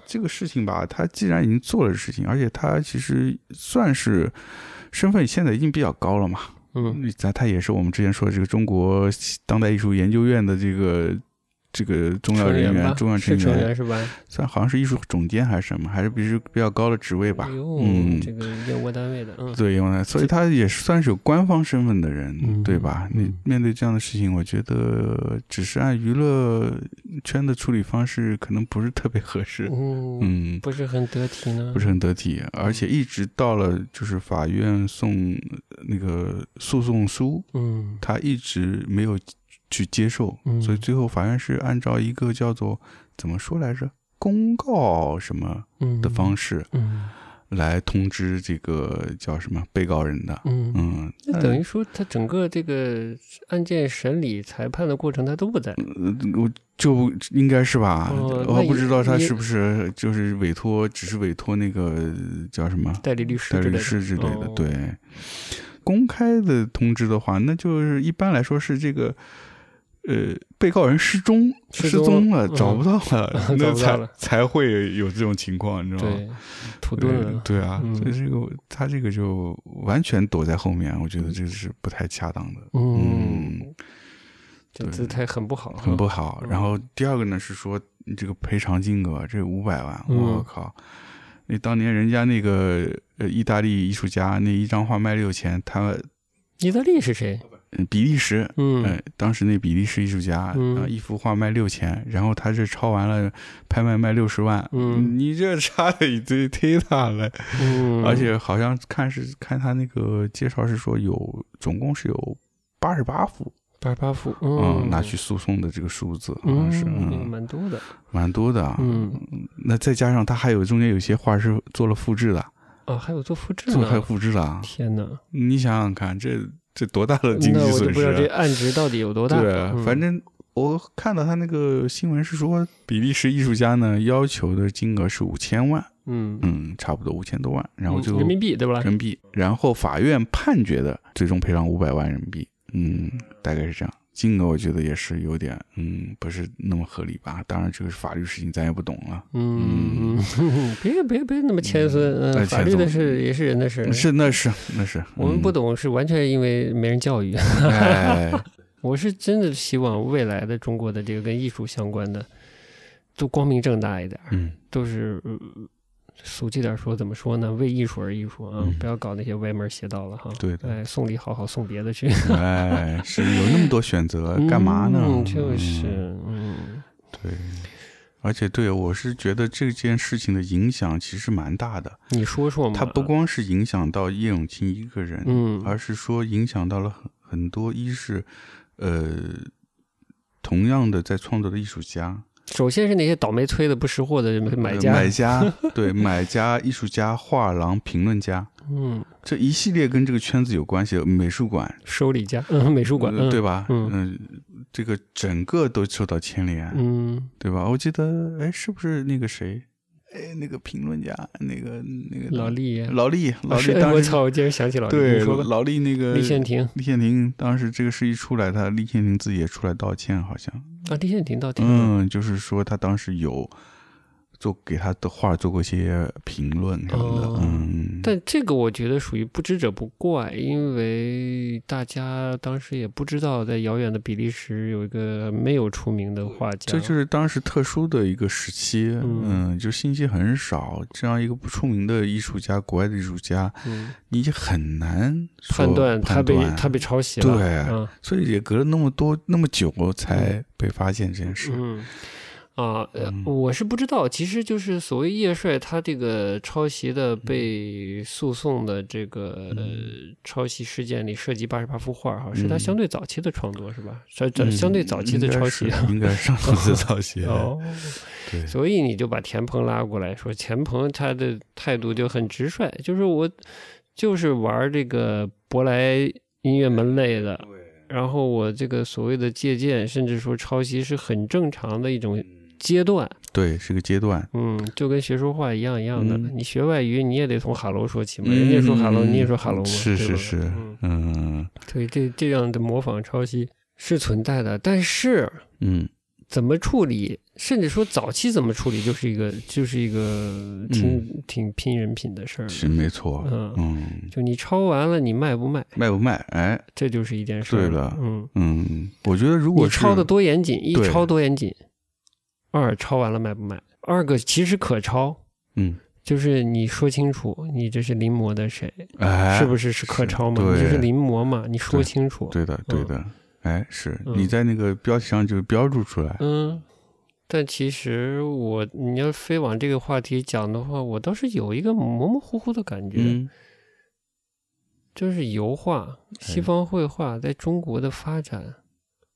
这个事情吧，他既然已经做了事情，而且他其实算是身份现在已经比较高了嘛，嗯，咱他也是我们之前说的这个中国当代艺术研究院的这个这个重要人员、成员吧？重要成是员，是吧？算好像是艺术总监还是什么，还是比是比较高的职位吧？哎。嗯。这个业务单位的，嗯，对，因为所以他也是算是有官方身份的人，嗯。对吧？你嗯面对这样的事情，我觉得只是按娱乐圈的处理方式，可能不是特别合适。嗯，嗯，不是很得体呢，不是很得体，而且一直到了就是法院送那个诉讼书，嗯。他一直没有去接受，嗯。所以最后法院是按照一个叫做怎么说来着，公告什么嗯。的方式嗯。来通知这个叫什么被告人的。嗯，嗯，那等于说他整个这个案件审理、裁判的过程他都不在，呃我就应该是吧，哦我不知道他是不是就是委托，只是委托那个叫什么代理律师代理律师之类的，哦。对。公开的通知的话，那就是一般来说是这个，呃，被告人失踪失失踪踪了，嗯找不到了，找 那才才会有这种情况，你知道吗？对，土遁对啊，嗯所以这个他这个就完全躲在后面，我觉得这是不太恰当的，嗯，这对姿态很不好，很不好。嗯然后第二个呢是说这个赔偿金额，这五百万，嗯我靠！那当年人家那个呃意大利艺术家那一张画卖六千，他意大利是谁？呃比利时，嗯。呃，当时那比利时艺术家，嗯。呃一幅画卖六千，然后他这抄完了，拍卖卖六十万，嗯。你这差的也忒忒大了，嗯，而且好像看是看他那个介绍是说有总共是有八十八幅，八十八幅，嗯，嗯，拿去诉讼的这个数字好嗯，像是，嗯，嗯，蛮多的，蛮多的啊，嗯，那再加上他还有中间有些画是做了复制的，啊，还有做复制做还有，复制的啊，天哪，你想想看，这这多大的经济那我就损不知道这失啊？案值到底有多大，对，嗯反正我看到他那个新闻是说，比利时艺术家呢要求的金额是五千万，嗯，嗯，差不多五千多万，然后就嗯人民币对吧？人民币，然后法院判决的最终赔偿五百万人民币，嗯，大概是这样。金额我觉得也是有点，嗯，不是那么合理吧。当然，这个是法律事情，咱也不懂了。嗯，嗯 别别别那么谦孙，哎嗯，法律的谦事也是人的事，是，那是，那是，我们不嗯。懂是完全因为没人教育。哎，我是真的希望未来的中国的这个跟艺术相关的，都光明正大一点，嗯，都是、呃俗气点说，怎么说呢？为艺术而艺术啊，嗯不要搞那些歪门邪道了哈。对的哎，送礼好好送别的去，哎，是有那么多选择，干嘛呢？嗯就是，嗯对，而且对我是觉得这件事情的影响其实蛮大的。你说说嘛。它不光是影响到叶永青一个人，嗯而是说影响到了很很多，一是呃，同样的在创作的艺术家、首先是那些倒霉催的不识货的买家，呃买家 对买家、艺术家、画廊、评论家，嗯，这一系列跟这个圈子有关系美术馆，收礼家，嗯，美术馆，对吧？嗯。嗯、这个整个都受到牵连，嗯，对吧？我记得，哎，是不是那个谁？哎，那个评论家，那个那个老厉，老厉，老是厉当时我操，我竟然想起老厉，对你说吧，老厉那个李宪廷李宪廷当时这个事一出来，他李宪廷自己也出来道歉，好像，啊，李宪廷到底，嗯，就是说他当时有做给他的画做过一些评论什么的，哦。嗯，但这个我觉得属于不知者不怪，因为大家当时也不知道，在遥远的比利时有一个没有出名的画家，这就是当时特殊的一个时期，嗯。嗯，就信息很少，这样一个不出名的艺术家，国外的艺术家，嗯。你就很难判断他判断。被他被抄袭了，对嗯。所以也隔了那么多那么久才被发现这件事，嗯。啊，呃，嗯。我是不知道，其实就是所谓叶帅他这个抄袭嗯。的被诉讼的这个、呃抄袭事件里涉及八十八幅画哈，是他嗯。相对早期的创作是吧？相这相对早期的抄袭应该是上次抄袭。哦，对，所以你就把田鹏拉过来说，田鹏他的态度就很直率，就是我就是玩这个舶来音乐门类的，然后我这个所谓的借鉴，甚至说抄袭是很正常的一种阶段。对，是个阶段。嗯，就跟学说话一样一样的。嗯你学外语，你也得从哈喽说起嘛。人家说哈喽，你也说哈喽嘛。是是是嗯，，嗯所以这这样的模仿抄袭是存在的，但是嗯怎么处理，甚至说早期怎么处理，就是一个就是一个挺、挺拼人品的事儿。是没错。嗯嗯，就你抄完了，你卖不卖，卖不卖？哎，这就是一件事儿。对了嗯，嗯，我觉得如果你抄的多严谨，一抄多严谨。二抄完了卖不卖？二个其实可抄，嗯，就是你说清楚，你这是临摹的谁，哎，是不是是可抄嘛？这是临摹嘛？你说清楚。对的，对的。哎，是嗯你在那个标题上就标注出来。嗯，但其实我你要非往这个话题讲的话，我倒是有一个模模糊糊的感觉，嗯就是油画、西方绘画在中国的发展，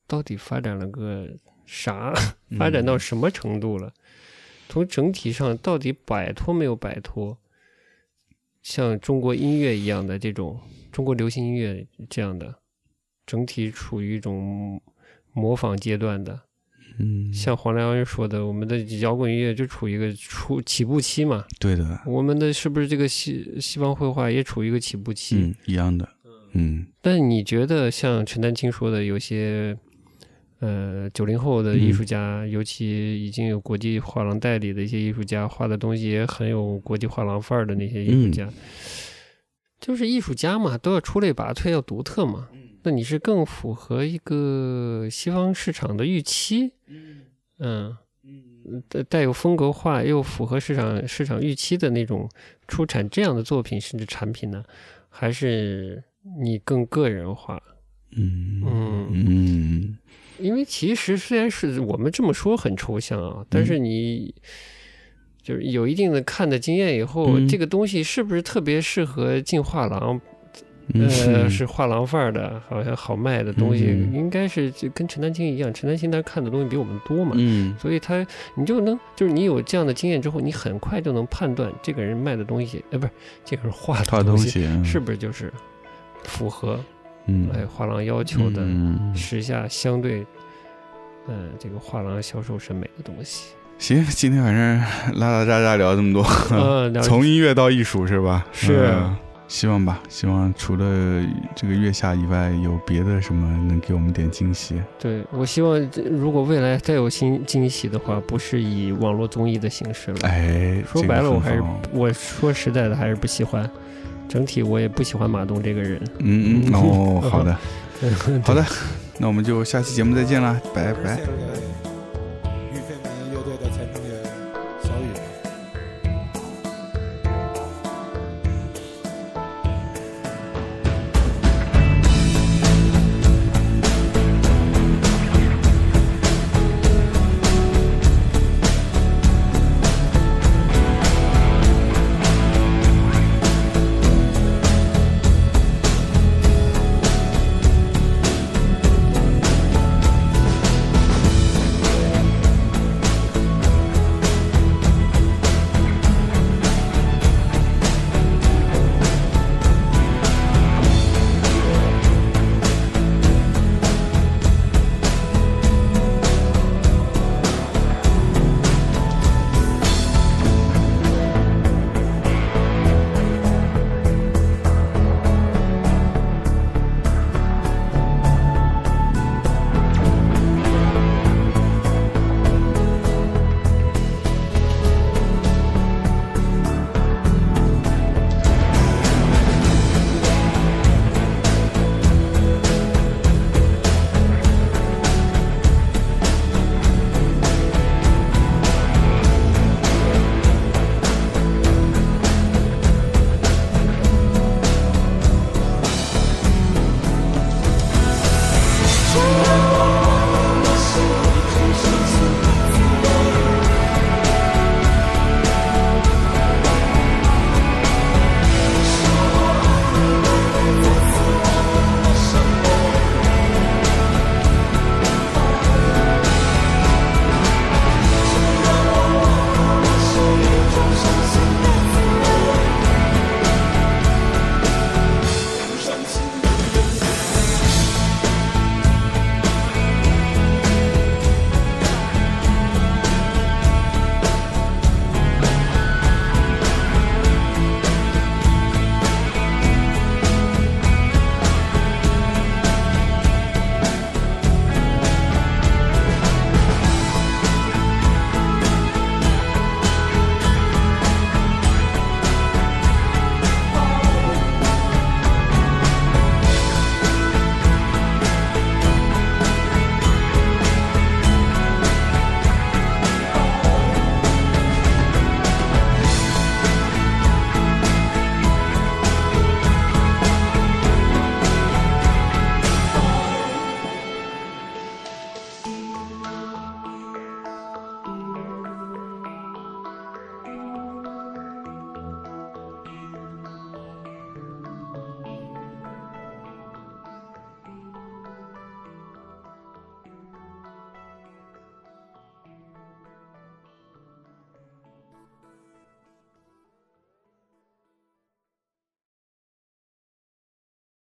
到底发展了个啥？发展到什么程度了？从整体上到底摆脱没有摆脱？像中国音乐一样的这种中国流行音乐这样的，整体处于一种模仿阶段的，嗯，像黄良人说的，我们的摇滚音乐就处于一个初起步期嘛。对的，我们的是不是这个西西方绘画也处于一个起步期？嗯，一样的。嗯但你觉得像陈丹青说的，有些呃九零后的艺术家，尤其已经有国际画廊代理的一些艺术家，画的东西也很有国际画廊范儿的那些艺术家，就是艺术家嘛，都要出类拔萃，要独特嘛。那你是更符合一个西方市场的预期，嗯，带带有风格化又符合市场市场预期的那种出产这样的作品甚至产品呢，还是你更个人化？嗯。嗯，嗯因为其实虽然是我们这么说很抽象啊，但是你就是有一定的看的经验以后，嗯这个东西是不是特别适合进画廊？嗯，呃，是画廊范儿的，好像好卖的东西，嗯应该是就跟陈丹青一样，陈丹青他看的东西比我们多嘛，嗯所以他你就能就是你有这样的经验之后，你很快就能判断这个人卖的东西，呃，不是这个人画画的东东西嗯是不是就是符合嗯哎画廊要求的嗯时下相对，呃，这个画廊销售审美的东西。行，今天反正拉拉杂杂聊这么多，从音乐到艺术是吧？是嗯希望吧，希望除了这个月下以外，有别的什么能给我们点惊喜。对我希望这如果未来再有新惊喜的话，不是以网络综艺的形式了。哎，说白了，我还是我说实在的，还是不喜欢。整体我也不喜欢马东这个人。嗯嗯哦，好的 好的，那我们就下期节目再见啦，拜拜。